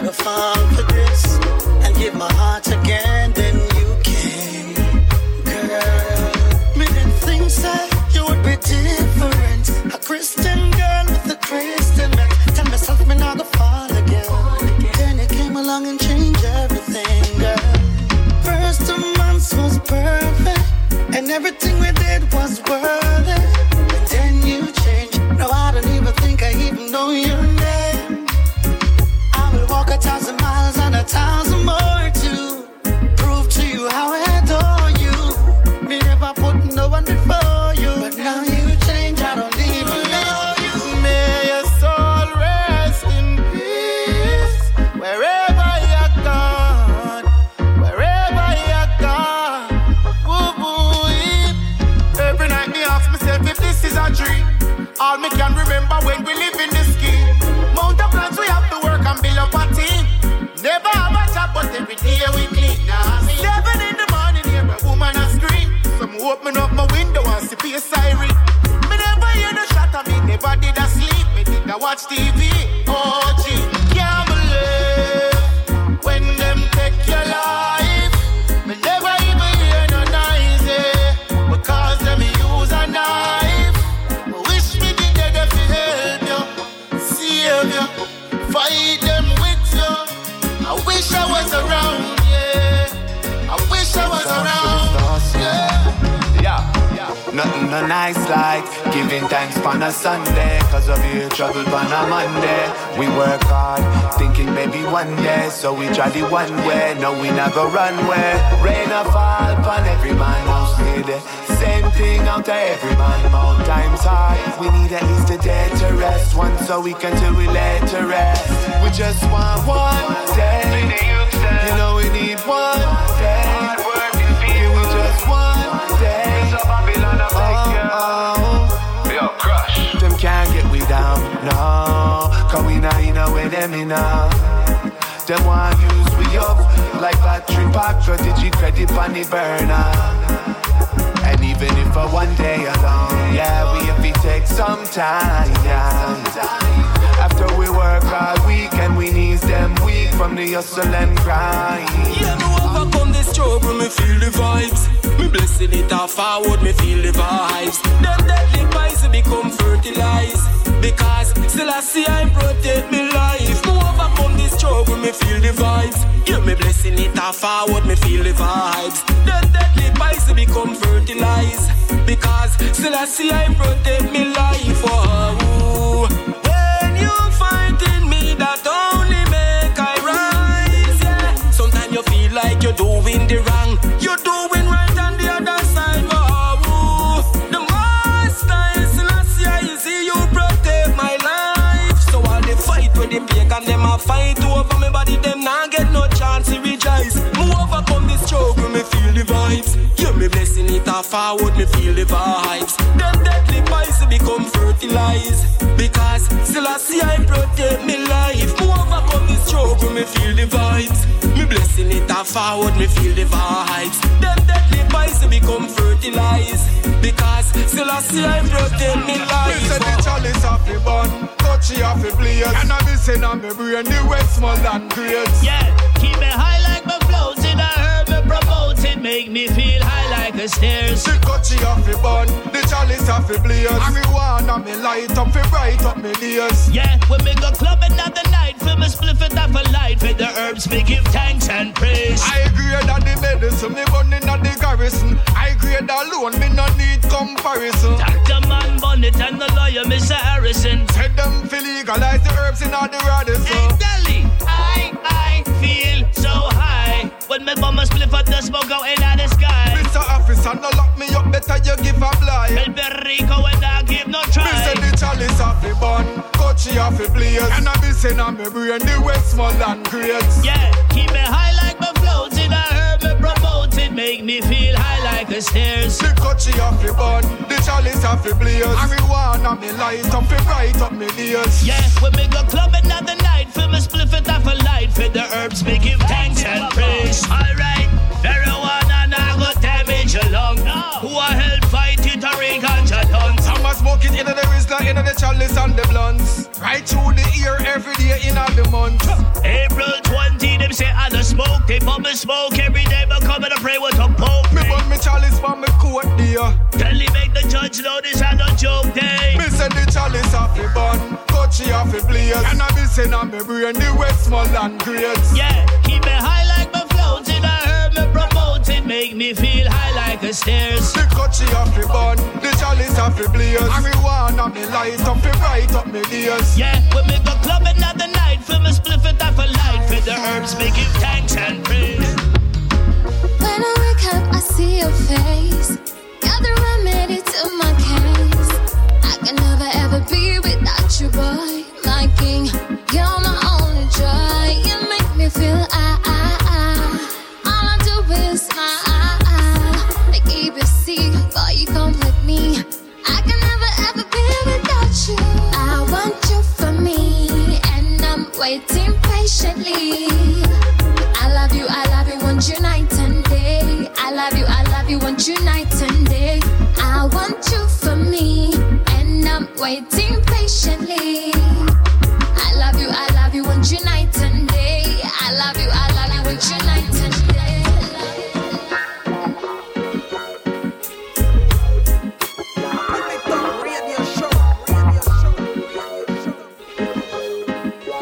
Myself watch TV. Oh, can't believe when them take your life. Me never even hear no noise, because them use a knife. Me wish me did dead if you help you, save you, fight them with you. I wish I was around, yeah. I wish I was around, yeah. Yeah, nothing no nice like giving thanks on a Sunday. Cause of you trouble on a Monday. We work hard, thinking maybe one day. So we try the one way, no we go run way. Rain or fall upon every man house need. Same thing out every man more times hard. We need at least a day to rest. One so we can till we lay to rest. We just want one day. You know we need one no. Cause we not in a way them enough. Them want use we up like battery pack, digi credit on the burner. And even if for one day alone, yeah, we have to take some time, yeah. After we work all week and we needs them weak from the hustle and grind. Yeah, me overcome the struggle, me feel the vibes. Me blessing it off forward, me feel the vibes. Them deadly vibes become fertilized. Because still I see I protect me life. Me overcome the struggle, me feel the vibes. Yeah, me blessing it off forward, me feel the vibes. Them deadly vibes become fertilized. Because still I see I protect me life. Oh, when you find in me that only vibes. Yeah, me blessing it off forward, me feel the vibes. Them deadly boys become fertilized. Because still I see I protect me life. Move overcome the struggle, me feel the vibes. Me blessing it off forward, me feel the vibes. Them deadly boys become fertilized. Because still I see I protect me life. Me say the chalice off the bun, touchy off the blaze. And I be saying on me brain, the Westmoreland grades. Yeah, keep me make me feel high like the stairs. The touchy off the bun, the chalice off the blaze. And me light up, fi bright up me days. Yeah, when me go clubbing at the night, feel me spliff it off a light with the herbs, me give thanks and praise. I agree that the medicine, me burning at the garrison. I agree that alone, me no need comparison. Dr. Man Bonnet and the lawyer, Mr. Harrison. Said them fi legalize the herbs in all the Radisson. Hey, Delhi, I, I feel so. When me bum a spliff up the smoke out in the sky. Mr. Officer, no lock me up, better you give a blind. El Perico and I give no try. Me say the chalice off the bun, touchy off the blaze. And I be saying on me brain, the Westmoreland grades. Yeah, keep me high like my floating. I heard me promoting, make me feel high like the stairs. The touchy off the bun, the chalice off the blaze. And me me light up, fi bright up me days. Yeah, when me go clubbing at the night, feel me spliff it off a light. For the herbs, me give thanks and praise. Alright, marijuana now go damage your lung. Who a help A smoke it in the Rizla, in the chalice and the blunts. Right through the ear every day in all the months. April 20, them say I don't smoke. They bum me smoke every day, but come and I pray what to poke. Me burn me chalice for me coat dear. Tell him make the judge know this I don't joke day. Me say the chalice off the bun, touchy off the blaze. And I be saying on me brain, the Westmoreland grades. Yeah, keep me high like my floating. I heard me promoting, make me feel high like the stairs. The touchy off the bun, the chalice off the blaze. And me wanna light up, fi bright up me days. Yeah, when me go clubbing at the night, feel me spliff it off a light. For the herbs, me give thanks and praise. When I wake up, I see your face. You're the remedy to my case. I can never ever be without you, boy. My king, you're my only joy. You make me feel I, I, I. waiting patiently. I love you, I love you, want you night and day. I love you, I love you, want you night and day. I want you for me, and I'm waiting patiently.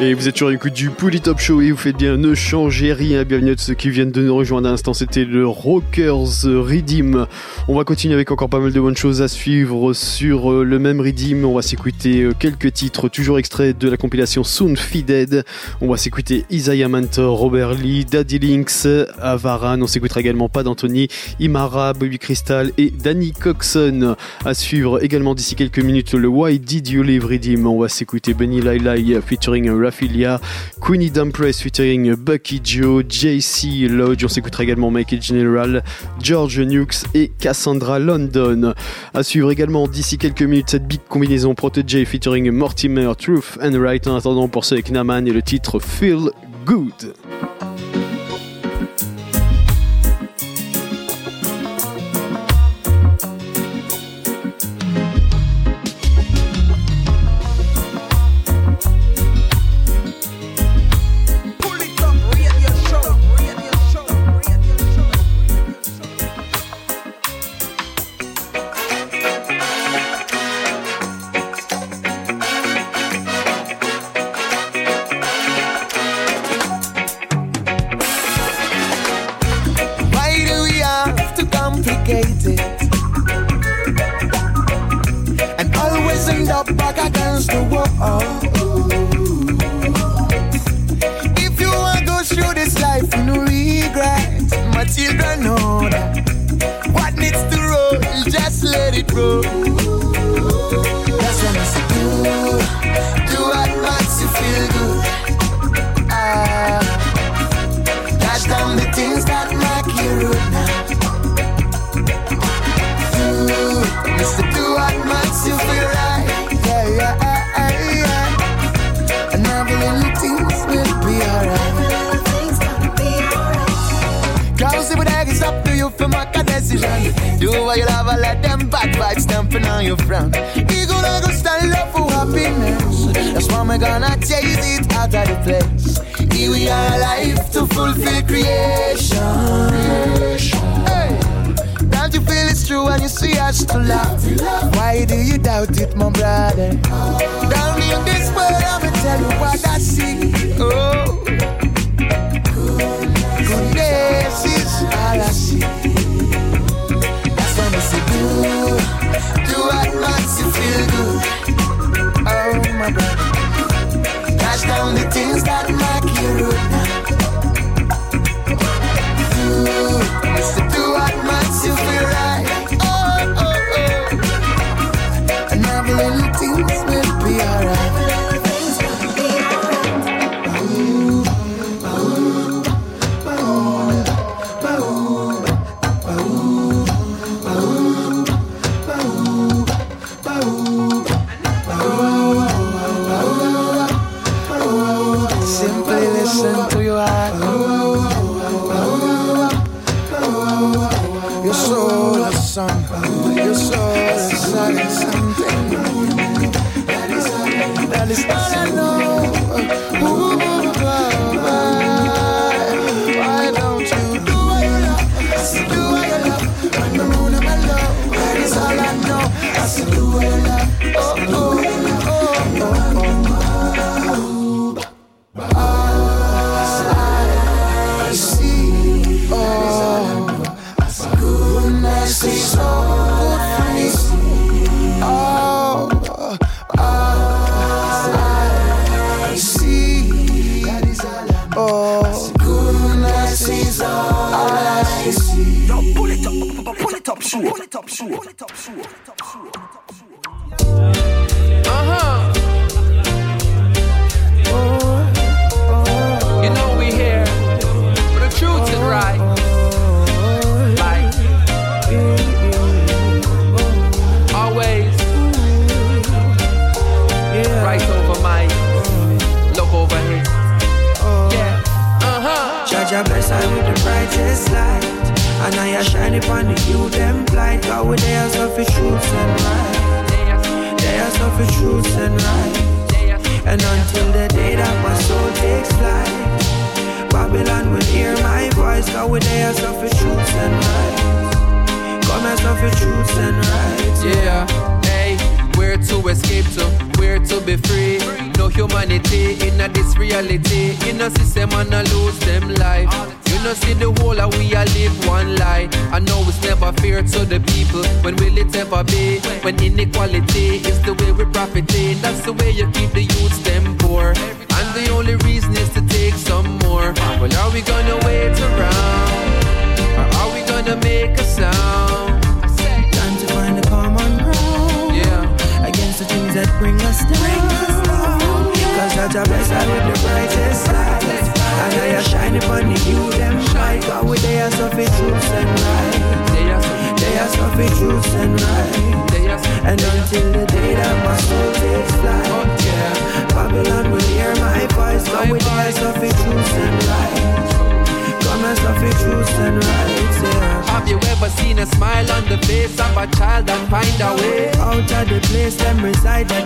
Et vous êtes sur l'écoute du Pouli Top Show et vous faites bien ne changez rien. Bienvenue à ceux qui viennent de nous rejoindre à l'instant. C'était le Rockers Redeem. On va continuer avec encore pas mal de bonnes choses à suivre sur euh, le même Redeem. On va s'écouter euh, quelques titres, toujours extraits de la compilation Soon Feeded. On va s'écouter Isaiah Mentor, Robert Lee, Daddy Links, Avaran. On s'écoutera également Pas d'Anthony, Imara, Bobby Crystal et Danny Coxon. À suivre également d'ici quelques minutes le Why Did You Leave Redeem. On va s'écouter Benny Lai featuring Queenie Dumpress featuring Bucky Joe, JC Lodge. On s'écoutera également Michael General, George Nukes et Cassandra London. À suivre également d'ici quelques minutes cette big combinaison Protege featuring Mortimer, Truth and Right. En attendant, pour avec Naman et le titre Feel Good.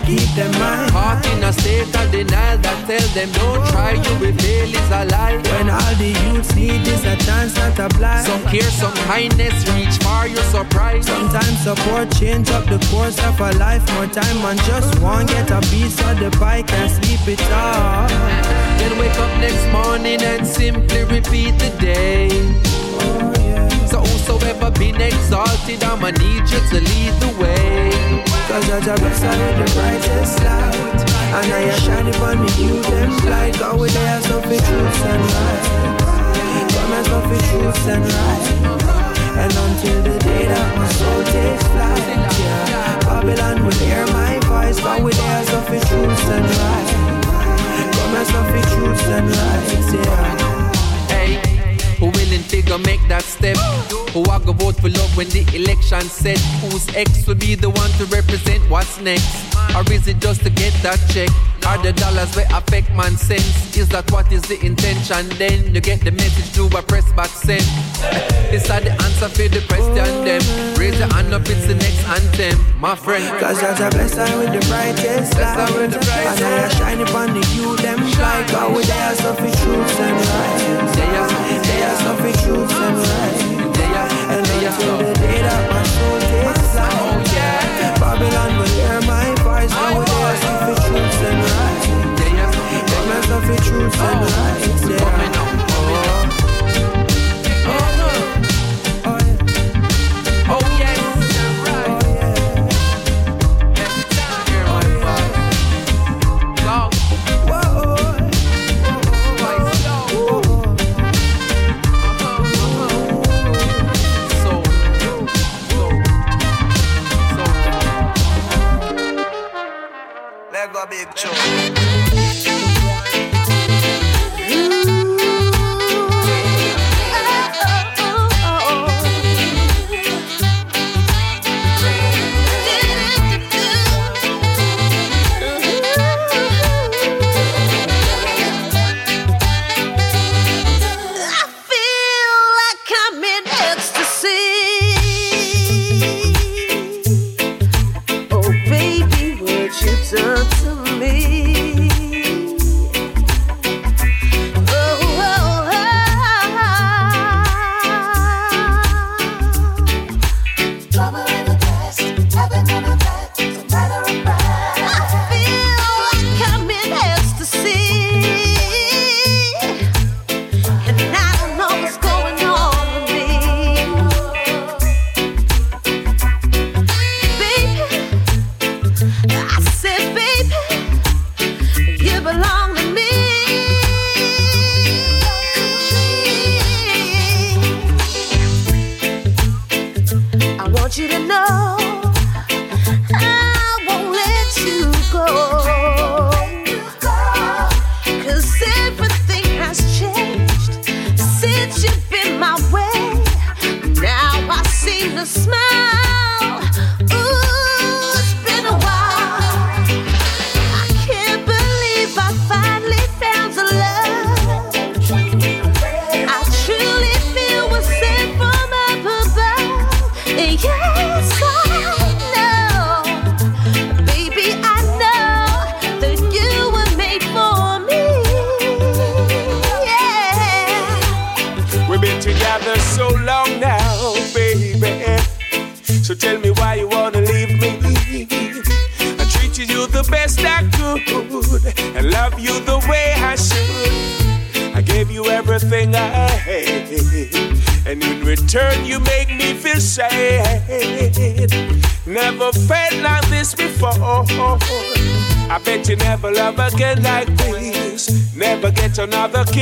keep them mine. Caught in a state of denial that tell them don't try, you will fail is a lie. When all the youths need is a chance not a. Some care, some kindness, reach far, you're surprised. Sometimes support change up the course of a life. More time on just one, get a piece of the pie, can sleep it off. Then wake up next morning and simply repeat the day. Oh, so whosoever been exalted, I'ma need you to lead the way. Cause I just bless with the brightest light And I am shining for me. You and flight Cause we there as of the truth and light. Come as of the truth and light, And until the day that my soul takes flight yeah. Babylon will hear my voice Cause we there as of the truth and light. Come as of the truth and light, yeah figure make that step. Who I go vote for love when the election set? Whose ex will be the one to represent what's next? Or is it just to get that check? Are the dollars where affect man sense? Is that what is the intention then? You get the message to I press back send? This are the answer for the question them Raise your hand up, it's the next anthem, my friend Cause God's a blessing with the brightest light with the brightest. And I shine upon the you, them fly Cause we there so for truth and righteousness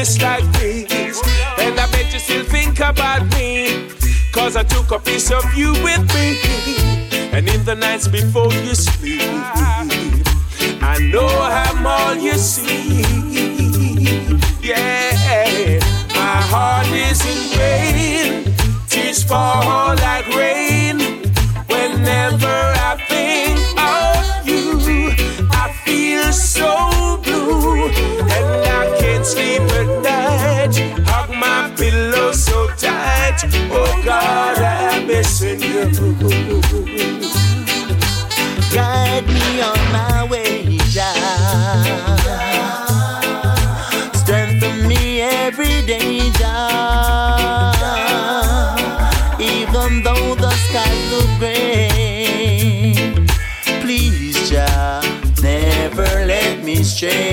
kiss like this. And I bet you still think about me. Cause I took a piece of you with me. And in the nights before. though the skies look gray. Please, Jah, never let me stray.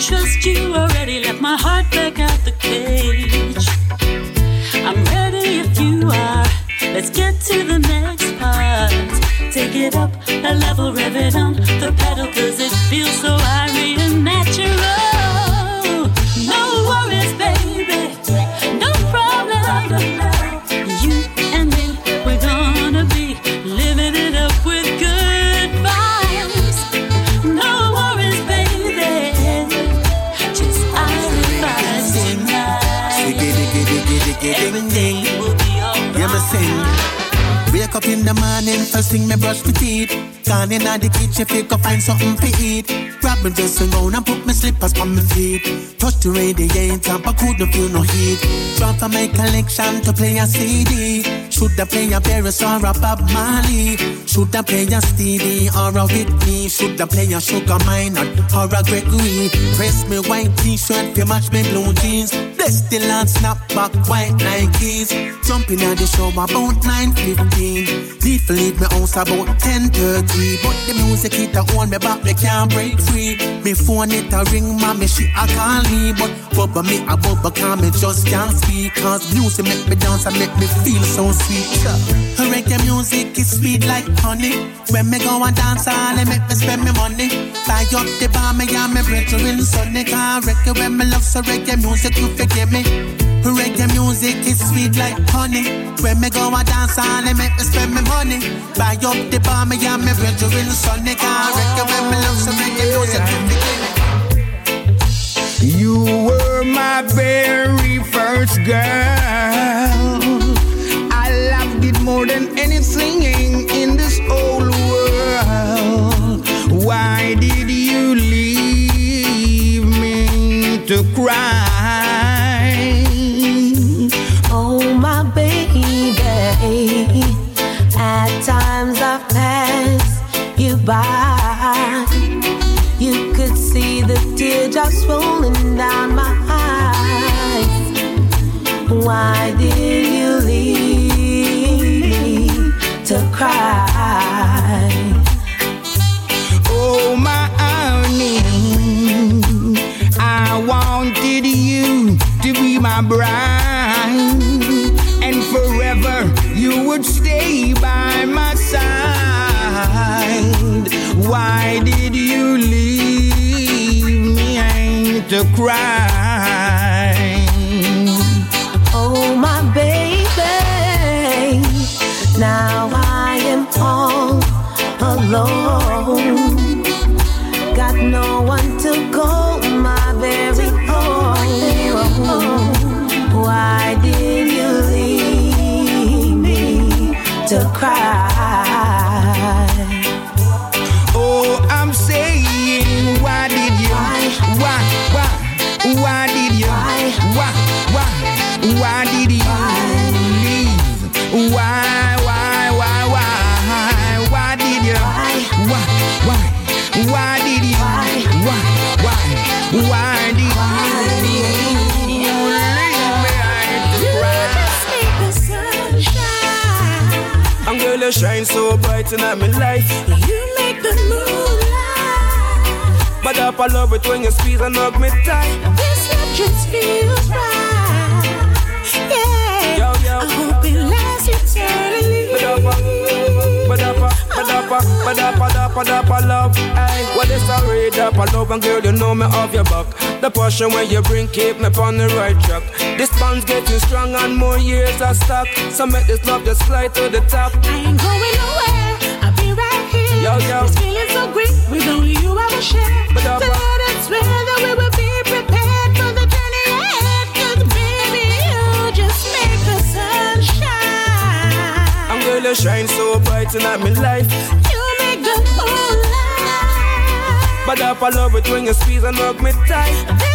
Trust you already, thing me brush my teeth. Gone in the kitchen, fi go find something to eat. Grab my dressing gown and put my slippers on my feet. Touch the radiator, but couldn't feel no heat. Drop for my collection to play a CD. Should I play a Paris or a Bob Marley? Should I play a Stevie or a Whitney? Should I play a Sugar Minott or a Gregory? Press me white t-shirt to match me blue jeans. Bless the land snapback white Nikes. Jumping at the show about 9.15. Leave to leave my house about 10.30. But the music hit a hold me back, me can't break free. Me phone it a ring, mommy she a call me. But bubba me a bubba can me just can't speak. Cause music make me dance and make me feel so sweet. Yeah. Reggae music is sweet like honey. When me go and dance it make me spend me money. Buy up the bar, me and me brethren sonny. Cause reggae when me love so reggae music you forgive me. Reggae music is sweet like honey. When me go and dance all it make me spend me money. Buy up the bar, me and me brethren sonny. Cause reggae when me love so reggae music you forgive me. You were my very first girl. I loved it more than anything in this whole to cry? Oh, my baby. At times I've passed you by. You could see the teardrops rolling down my eyes. Why did you leave me to cry? Bride, and forever you would stay by my side. Why did you leave me to cry? Oh, my baby. Now I am all alone. Cry? Shine. And girl, Girl, you shine so bright in my life. You make the moonlight. But up, I love it when you squeeze and hug me tight. This love just feels right. Yeah. Yo, yo. I hope it lasts eternally. But up, but up, but up, but up, but up, but up, love. Ay, what is a read up, I love and girl, you know me off your back. The passion when you bring keep me on the right track. This band's getting strong and more years are stuck. So make this love just fly to the top. I ain't going nowhere. I'll be right here. Yo, yo. This feeling so great with only you I will share. But the Lord, I swear that we will be prepared for the journey ahead. Cause baby, you just make the sun shine. I'm you shine so bright in my life. You make the moonlight. But up, I love it when you squeeze and hug me tight.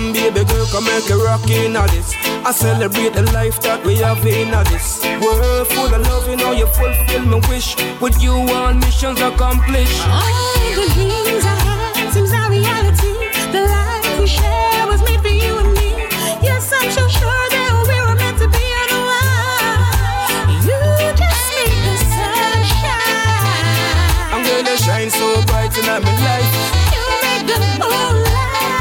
Come, baby girl, come make a rock in this. I celebrate the life that we have in this world full of love. You know you fulfill my wish. With you, all missions accomplished. All the dreams I had seems our reality. The life we share was made for you and me. Yes, I'm so sure bright in my life. You make the moonlight.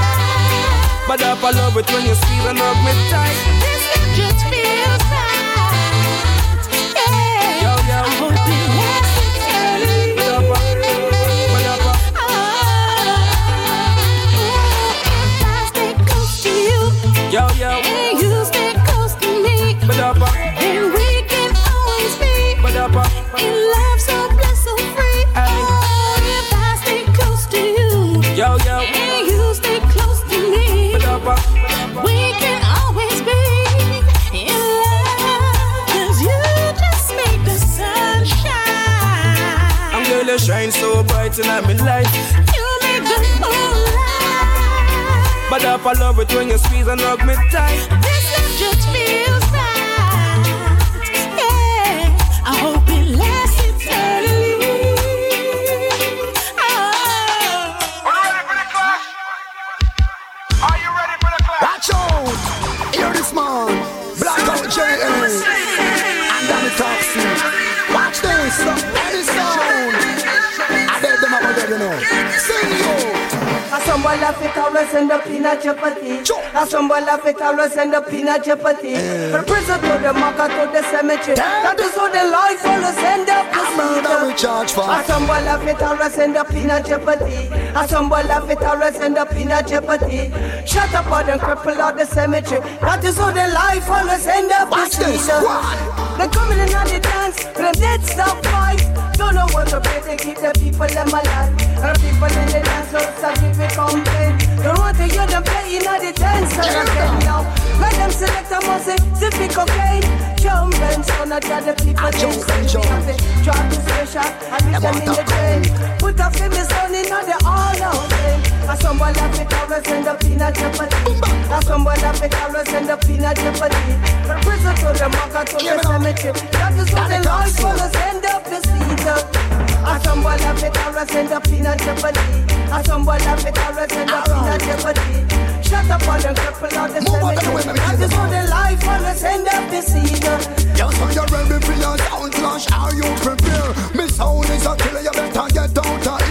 But up, I love it when you squeeze and hug me tight. This love just feels in my life. You make the moonlight. But up, I love it when you squeeze and hug me tight. A somebody laugh it always end up in a jeopardy. A somebody laugh it always end up in a jeopardy. From prison to the market to the cemetery. That is how the life always end up to Murder we charge for. A somebody laugh it always end up in a jeopardy. A somebody laugh it always end up in a jeopardy. Shut up or them cripple out the cemetery. That is how the life always end up Watch to this, one. They coming in on the dance, them dead stop fight. Don't know what to pay, they keep the people them alive. And the people in the dance floor start give it. Don't want to hear them playing at the dance hall again now. Let them select a music, zippy cocaine. Jump and son of the people jump and jump. Drop the station and leave them in the drain. Put a famous son in on the all out. A somebody laugh it always end up in a jeopardy. A somebody laugh it always end up in a jeopardy. From prison to the market to the cemetery. That is what the life always end up is leader. A somebody laugh it always end up in a jeopardy. A somebody laugh it always end up in a jeopardy. Shut up on them cripple out the Move on to the women, cemetery. That is what the life always end up is leader. Yo, so you ready for your sound clash? Are you prepared? Me sound is a killer, you better get out of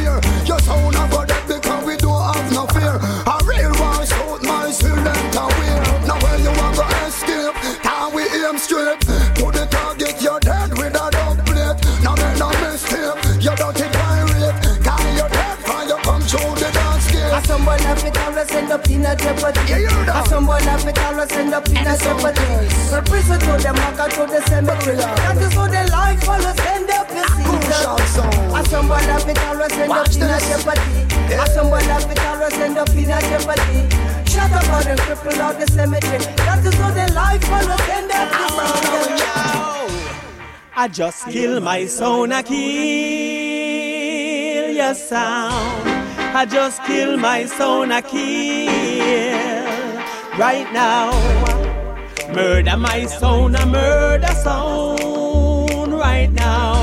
gate? A it always end up in a jeopardy. A somebody laugh it always end up in a jeopardy. From prison to the market to the cemetery. That is how the life always end up in season. A somebody laugh it always end up in a jeopardy. A somebody it always end up in a jeopardy. Shut up on them cripple out the cemetery. That is how the life always end up in season. I just kill my sound, I kill your sound. I just kill my son, I kill right now. Murder my son, I murder son right now.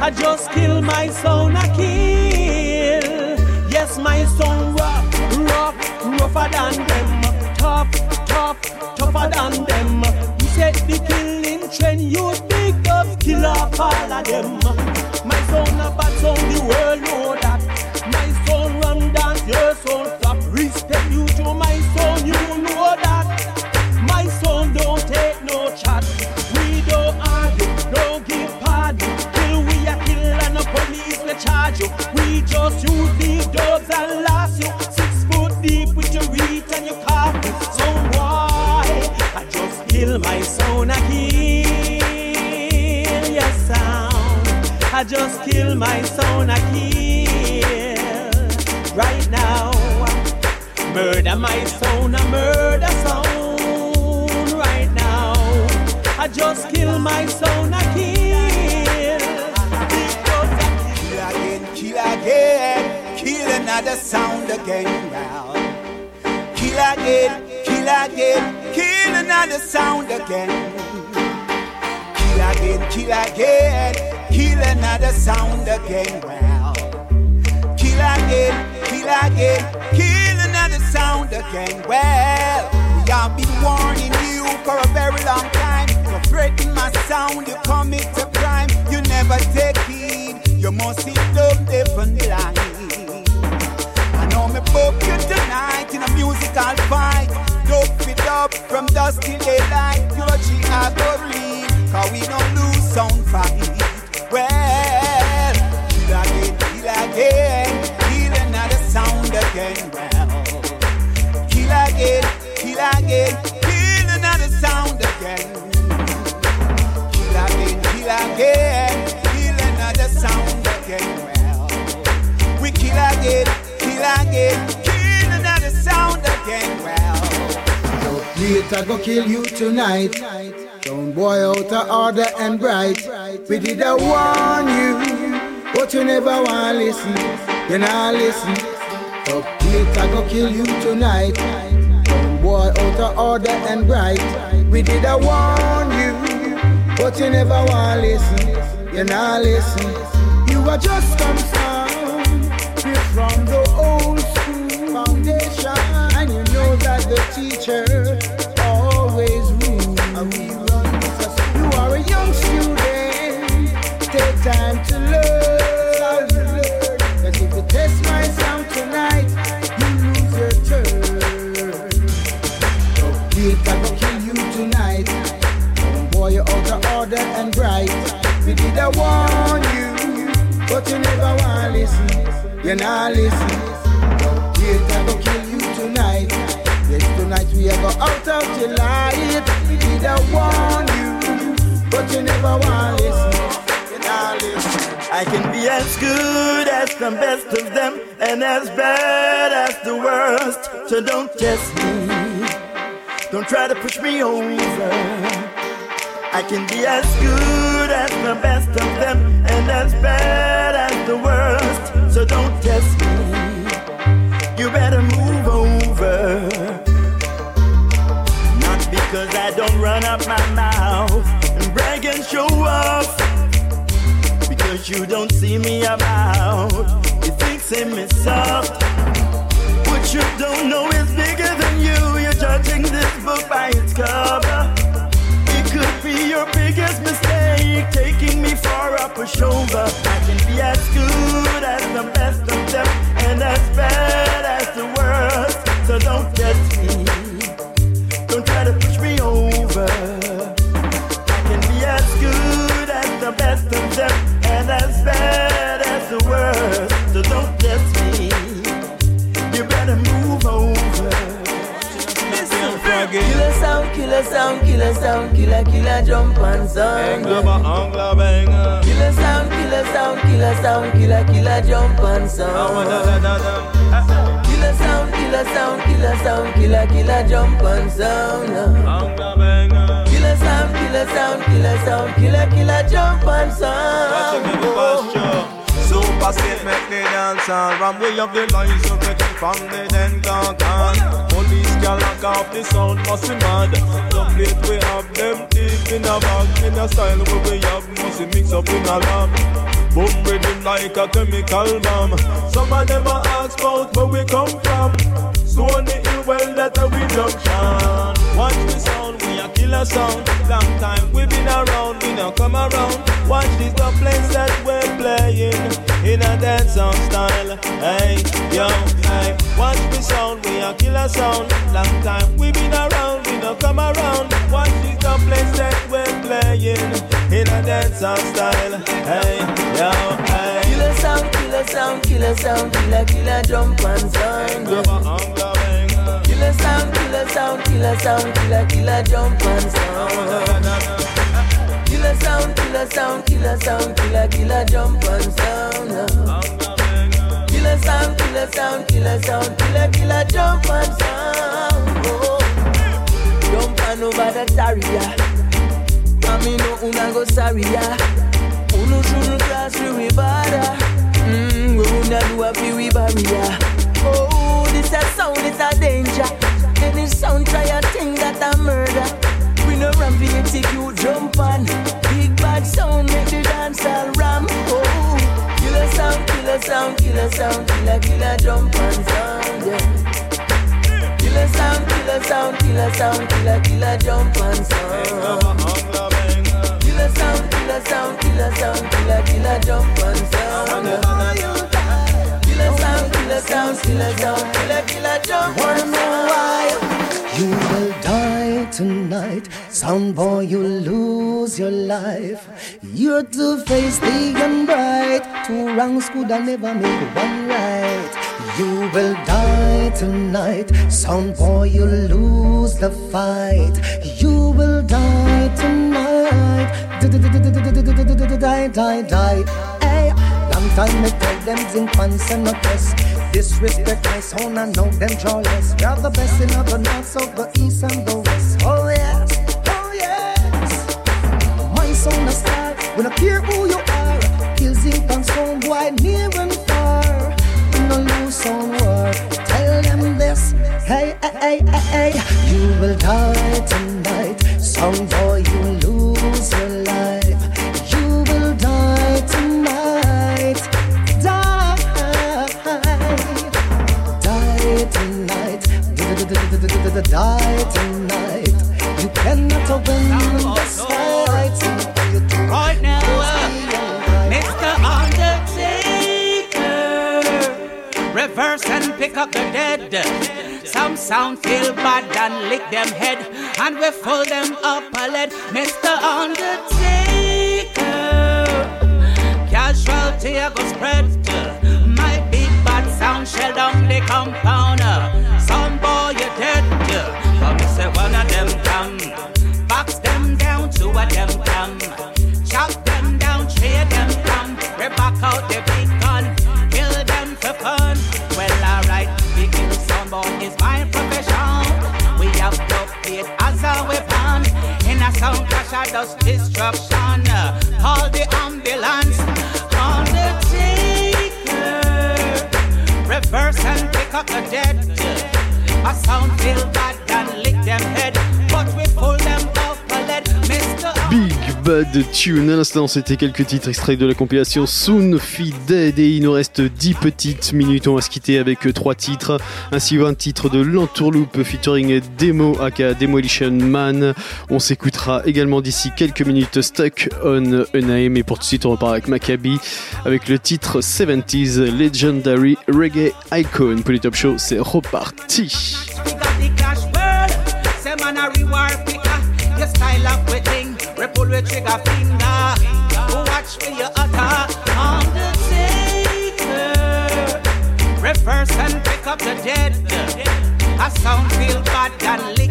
I just kill my son, I kill. Yes, my son rough, rough, rougher than them. Tough, tough, tougher than them. You said the killing trend, you big up, kill off all of them. My son a bad son, the world know that. Your. Respect you my son, you know that. My son don't take no chat. We don't argue, don't give pardon. Kill we a kill and the police charge you. We just you. Six foot deep with your reach and your coffin. So why? I just kill my son a kill. Yes, sound. I just kill my son my son a murder son. Right now. I just kill my son a kill. Kill again, kill again, kill another sound again now. Kill again, kill again, kill another sound again. Kill again, kill again, kill another sound again. Well, kill again, kill again, kill sound again. Well, we have been warning you for a very long time. You threaten my sound, you commit a crime. You never take heed. You must dumb, deaf and blind. I know me book you tonight in a musical fight. Dope it up from dusk till daylight. Your G I go read, cause we don't lose sound fight. Well, kill again, kill again, kill another sound again. Well, kill again. Kill again, kill another sound again. We kill again, kill again, kill another sound again. Well, Later go kill you tonight. Don't boy out of order and bright. We did a warn you, but you never want listen. You not listen. So later go kill you tonight. Boy out of order and bright. We did a warn you, but you never wanna listen. You're not listen. You are just some sound from the old school foundation, and you know that the teacher out and bright. We did I warn you, but you never want to listen. You're not listen. Beat I go kill you tonight. Yes, tonight we are go out of your light. We did I warn you, but you never want listen. You not listen. I can be as good as the best of them and as bad as the worst. So don't test me. Don't try to push me over. I can be as good as the best of them and as bad as the worst. So don't test me. You better move over. Not because I don't run up my mouth and brag and show off. Because you don't see me about. You think say me soft. What you don't know is bigger than you. You're judging this book by its cover. Your biggest mistake, taking me for a pushover. I can be as good as the best of them, and as bad as the worst. So don't test me. Don't try to push me over. I can be as good as the best of them, and as bad as the worst. So don't test me. You better move over. Sound, killer sound, killer sound, killer, killer jump and sound. Killer sound, killer sound, killer sound, killer, killer jump and sound. Killer sound, killer sound, killer sound, killer, killer jump and sound. Killer sound, killer sound, killer sound, killer, killer jump and sound. Super state make the dance and ram. Way of the lines get it from the then can. Police can lock off the sound must be mad. The plate we have them deep in a bag. In a style where we have must be mix up in a lab Boom rhythm like a chemical bomb. Some of them a ask about where we come from. Stony Hill well, that's a reduction. Watch the sound, we a killer sound. Long time we been around, we now come around. Watch these couplings that we're playing in a dance song style. Hey, yo, hey. Watch the sound, we a killer sound. Long time we been around, we now come around. Watch these couplings that we're playing in a dance song style. Hey, yo, hey. Killer sound, killer sound, killer sound, killer, killer jump and sound. Killer sound, killer sound, killer sound, killer, killer jump and sound. Killer sound, killer sound, killer sound, killer, killer jump and sound. Killer sound, killer sound, killer sound, killer, killer jump and sound. Oh. Jump and over the barrier. I mean, no una go sorry ya. Uno shouldn't cross river. Mmm, we una do a barrier. Oh, this a sound, it's a danger. Any sound try a thing that a murder. We no for execute, jump on. Big bad sound make the dance all ram. Oh, killer sound, killer sound, killer sound, killer, killer jump and sound. Yeah. Killer sound, killer sound, killer sound, killer, killer jump and sound. Killer sound, killer sound, killer sound, killer, killer jump and sound. Killer sound, killer sound, killer killer jump and sound. You will die tonight. Some boy, you lose your life. You're to face the unbright. Two wrongs could I never make one right. You will die tonight. Some boy, you lose the fight. You will die tonight. Die, die, die. Hey, long time me tell them zinc pants and not press. Disrespect my sound I know them jawless. We are the best in the north, south, the east and the west. Oh yes, oh yes. My sound a star. We don't care who you are. Kill zinc and sound boy near and far. No lose on war. Tell them this. Hey, hey, hey, hey, hey. You will die tonight. Some boy, you Die tonight. You cannot win this fight. Right now, uh, Mr. Undertaker, reverse and pick up the dead. Some sound feel bad and lick them head, and we fold them up a lead. Mr. Undertaker, casualty I go spread. My big bad sound shell down the compound. Some boy does destruction. Call the ambulance. Undertaker, reverse and pick up the dead. A sound feel bad Bad Tune. À l'instant, c'était quelques titres extraits de la compilation Soon Feed Dead. Et il nous reste 10 petites minutes. On va se quitter avec 3 titres. Ainsi, un titre de l'Entourloupe featuring Demo aka Demolition Man. On s'écoutera également d'ici quelques minutes Stuck on a Name. Et pour tout de suite, on repart avec Maccabi avec le titre 70s Legendary Reggae Icon. Pour les top show, c'est reparti. With trigger finger. Watch for your attack. Undertaker. Reverse and pick up the dead. A sound feel bad and lick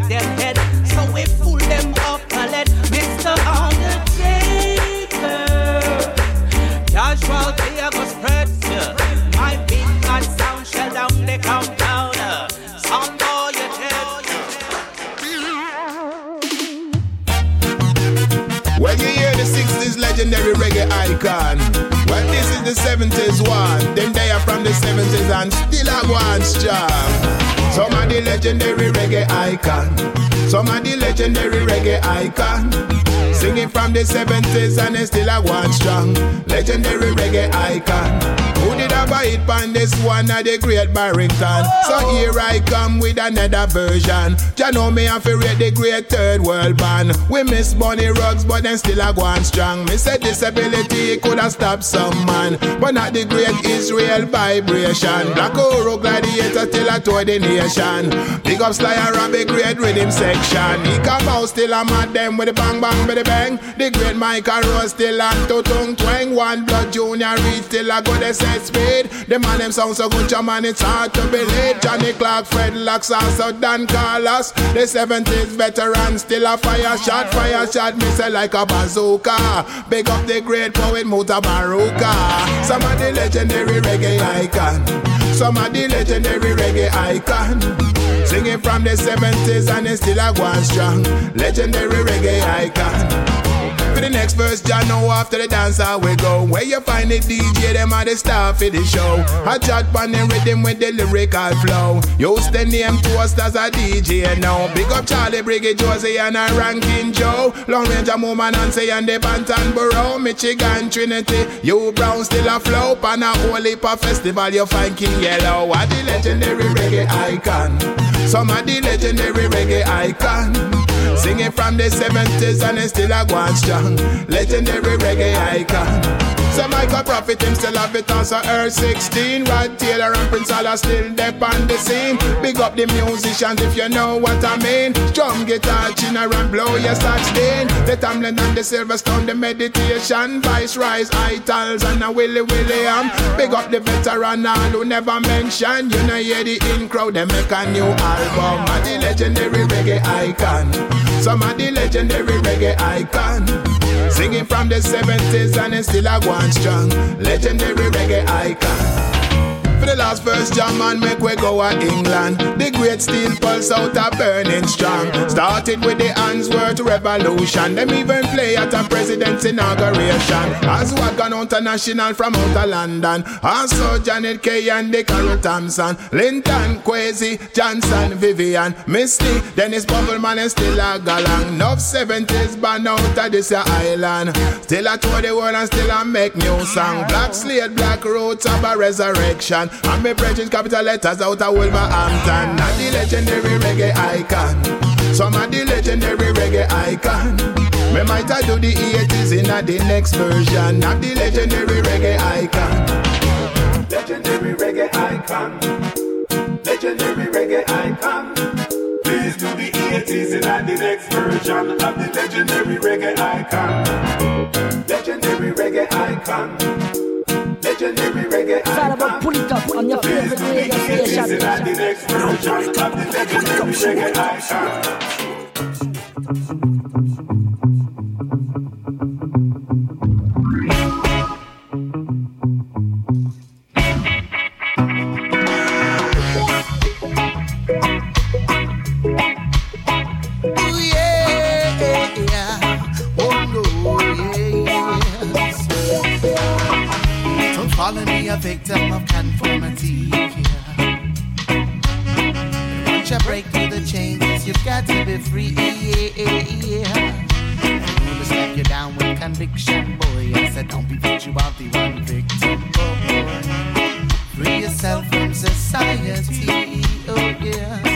the 70s one. Them they are from the 70s and still a one strong. Some of the legendary reggae icon, some of the legendary reggae icon. Singing from the 70s and they still a one strong. Legendary reggae icon. Who did have a hit on this one of the great Barrington. So here I come with another version. Ya know me have to the great third world band. We miss Bunny Rugs, but then still a go on strong. Me say disability could have stopped some man, but not the great Israel vibration. Black Oro gladiator still a toy the nation. Big up Sly and Robbie, great rhythm section. He come out still a mad them with the bang bang with the bang. The great Michael Rose still a to tongue twang. One blood Junior Reid still a go the set speed. The man them sound so good, your man it's hard to believe. Johnny Clarke, Fred Locks, also Don Carlos. The 70s veteran still a fire shot, fire shot. Say like a bazooka. Big up the great poet Mutabaruka. Some of the legendary reggae icon. Some of the legendary reggae icon. Singing from the 70s and it's still a one strong. Legendary reggae icon. For the next verse, John know after the dance I we go. Where you find the DJ, them are the star for the show. I chat on them rhythm with the lyrical flow. Use the name toast as a DJ now. Big up Charlie Briggy, Josie and a Ranking Joe. Lone Ranger Moman and say and the Bantan Borough. Michigan Trinity, U Brown still a flow. Pan a whole heap of festival, you find King Yellow. What the legendary reggae icon. Some of the legendary reggae icon. Singing from the 70s and it's still a go strong. Legendary reggae icon. So Michael Prophet him still have it on so Earl 16 Rod Taylor and Prince Alla still dep on the scene. Big up the musicians if you know what I mean. Drum guitar, chinner and blow your saxophone The Tamlin and the Silverstone, the meditation. Viceroys, Itals and a Willie William. Big up the veteran all who never mention. You know hear the in crowd, they make a new album. And the legendary reggae icon Some of the legendary reggae icon Singing from the 70s and it's still a one strong. Legendary reggae icon. For the last verse, Jam man make we go a England. The great steel pulse out a burning strong. Started with the Handsworth Revolution. Them even play at a president's inauguration. As Wagon International from out of London. Also Janet Kay and the Carroll Thompson. Linton, Kwesi, Johnson, Vivian, Misty, Dennis Bubbleman and still a galang. Enough 70s band out of this island. Still a tour the world and still a make new song. Black Slate, Black Roots of a resurrection. And me brethren capital letters out of Wolverhampton. And the legendary reggae icon. Some of the legendary reggae icon. Me might do the 80s in a the next version of the legendary reggae icon. Legendary reggae icon. Legendary reggae icon. Please do the 80s in a the next version of the legendary reggae icon. Legendary reggae icon. Legendary reggae. All about pull it up on your favorite radio station. the next. Version of the legendary reggae. Icon. A victim of conformity. Yeah. Once you break through the chains, you've got to be free. Yeah, yeah. Is like you're down with conviction, boy. I said, don't be victuality, one victim, oh, boy. Free yourself from society. Oh, yeah.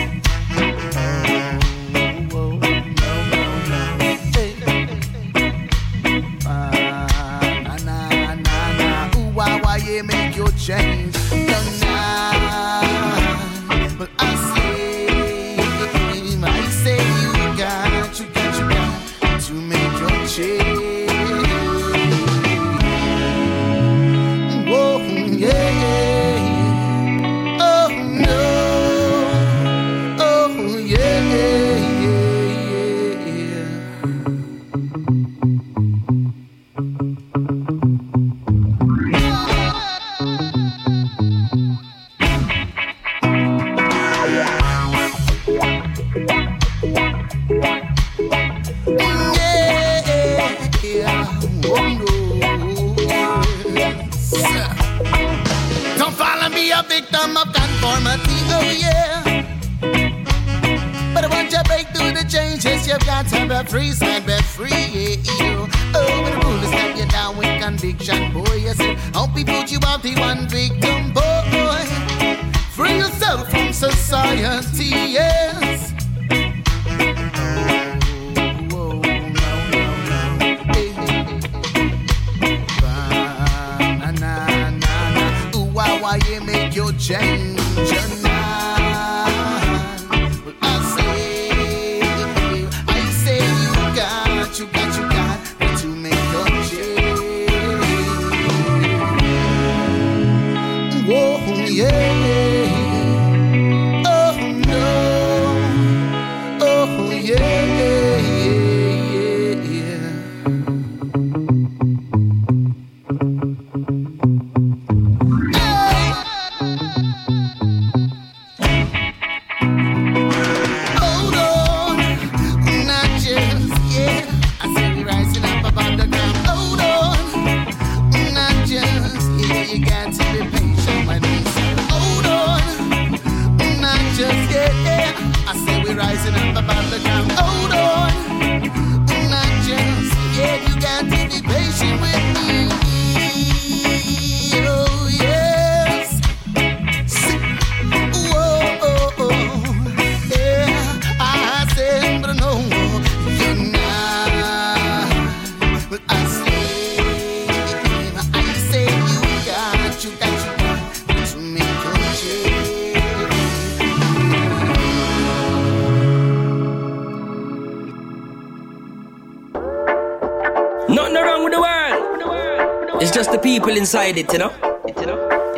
Inside it, you know.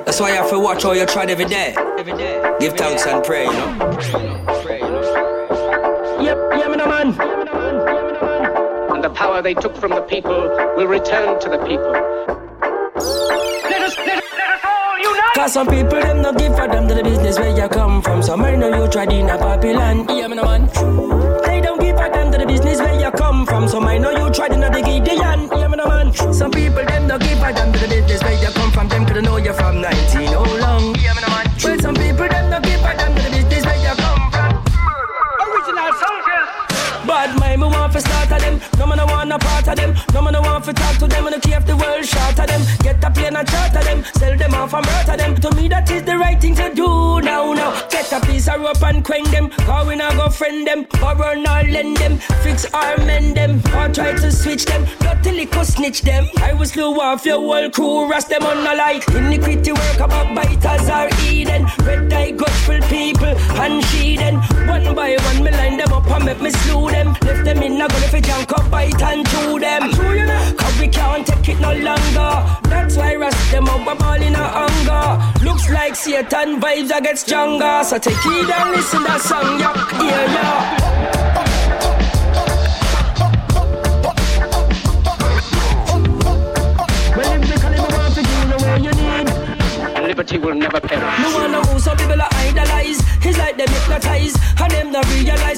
That's why you have to watch how you try every day. Give thanks and pray, you know. Yep, yeah, man, man. And the power they took from the people will return to the people. Let us, let us, let us all unite. Cause some people them not give for them to the business where you come from. Some I know you tried in a Babylon. Yeah, man, man. They don't give a damn to the business where you come from. Some I know you tried in a the Gideon. Yeah, man, man. Some people them don't give a damn to the business where you come from. Them could know you from 19 oh long. Yeah, man, man. Well, some people them don't give a damn to the business where you come from. Original soldiers. Bad mind, me want to start of them. No man, I want a part of them. No man, I want to talk to them. And care if the world short of them. Get a plane and charter them. Sell them off and murder them. To me, that is the right thing to do now. Now, get a piece of rope and quench them. Or we not go friend them. Or run or lend them. Fix or mend them. Or try to switch them. Not till it could snitch them. I will slew off your whole crew. Rest them on the like. Iniquity work about biters or Eden. Red eye, gutful people. And she then. One by one, me line them up and make me slew them. Left them in a gully for junk up, bite and chew them. Cause we can't take it no longer. That's why rest them up, I'm all in a hunger. Looks like Satan vibes I get stronger. So take it and listen that song, yeah, yeah, yeah.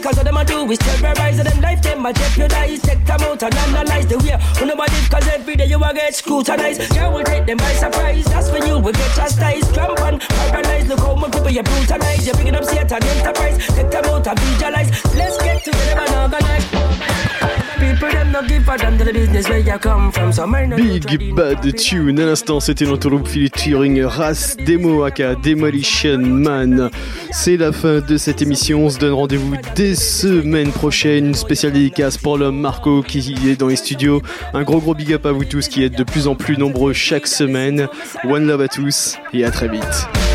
Cause all them a do is terrorize. Them life them a jeopardize. Take them out and analyze the way. When nobody cause every day you a get scrutinized. Girl will take them by surprise. That's when you will get chastised. Cramp and paralyzed. Look how much people you brutalize. You're picking up Satan enterprise. Take them out and visualize. Let's get together and organize. People them not give a damn to the business where you come from. So I know you Big Bad Tune. À l'instant, c'était l'entourloupe featuring Ras Demo aka Demolition Man. C'est la fin de cette émission. On se donne rendez-vous dès semaine prochaine. Une spéciale dédicace pour l'homme Marco qui est dans les studios. Un gros gros big up à vous tous qui êtes de plus en plus nombreux chaque semaine. One love à tous et à très vite.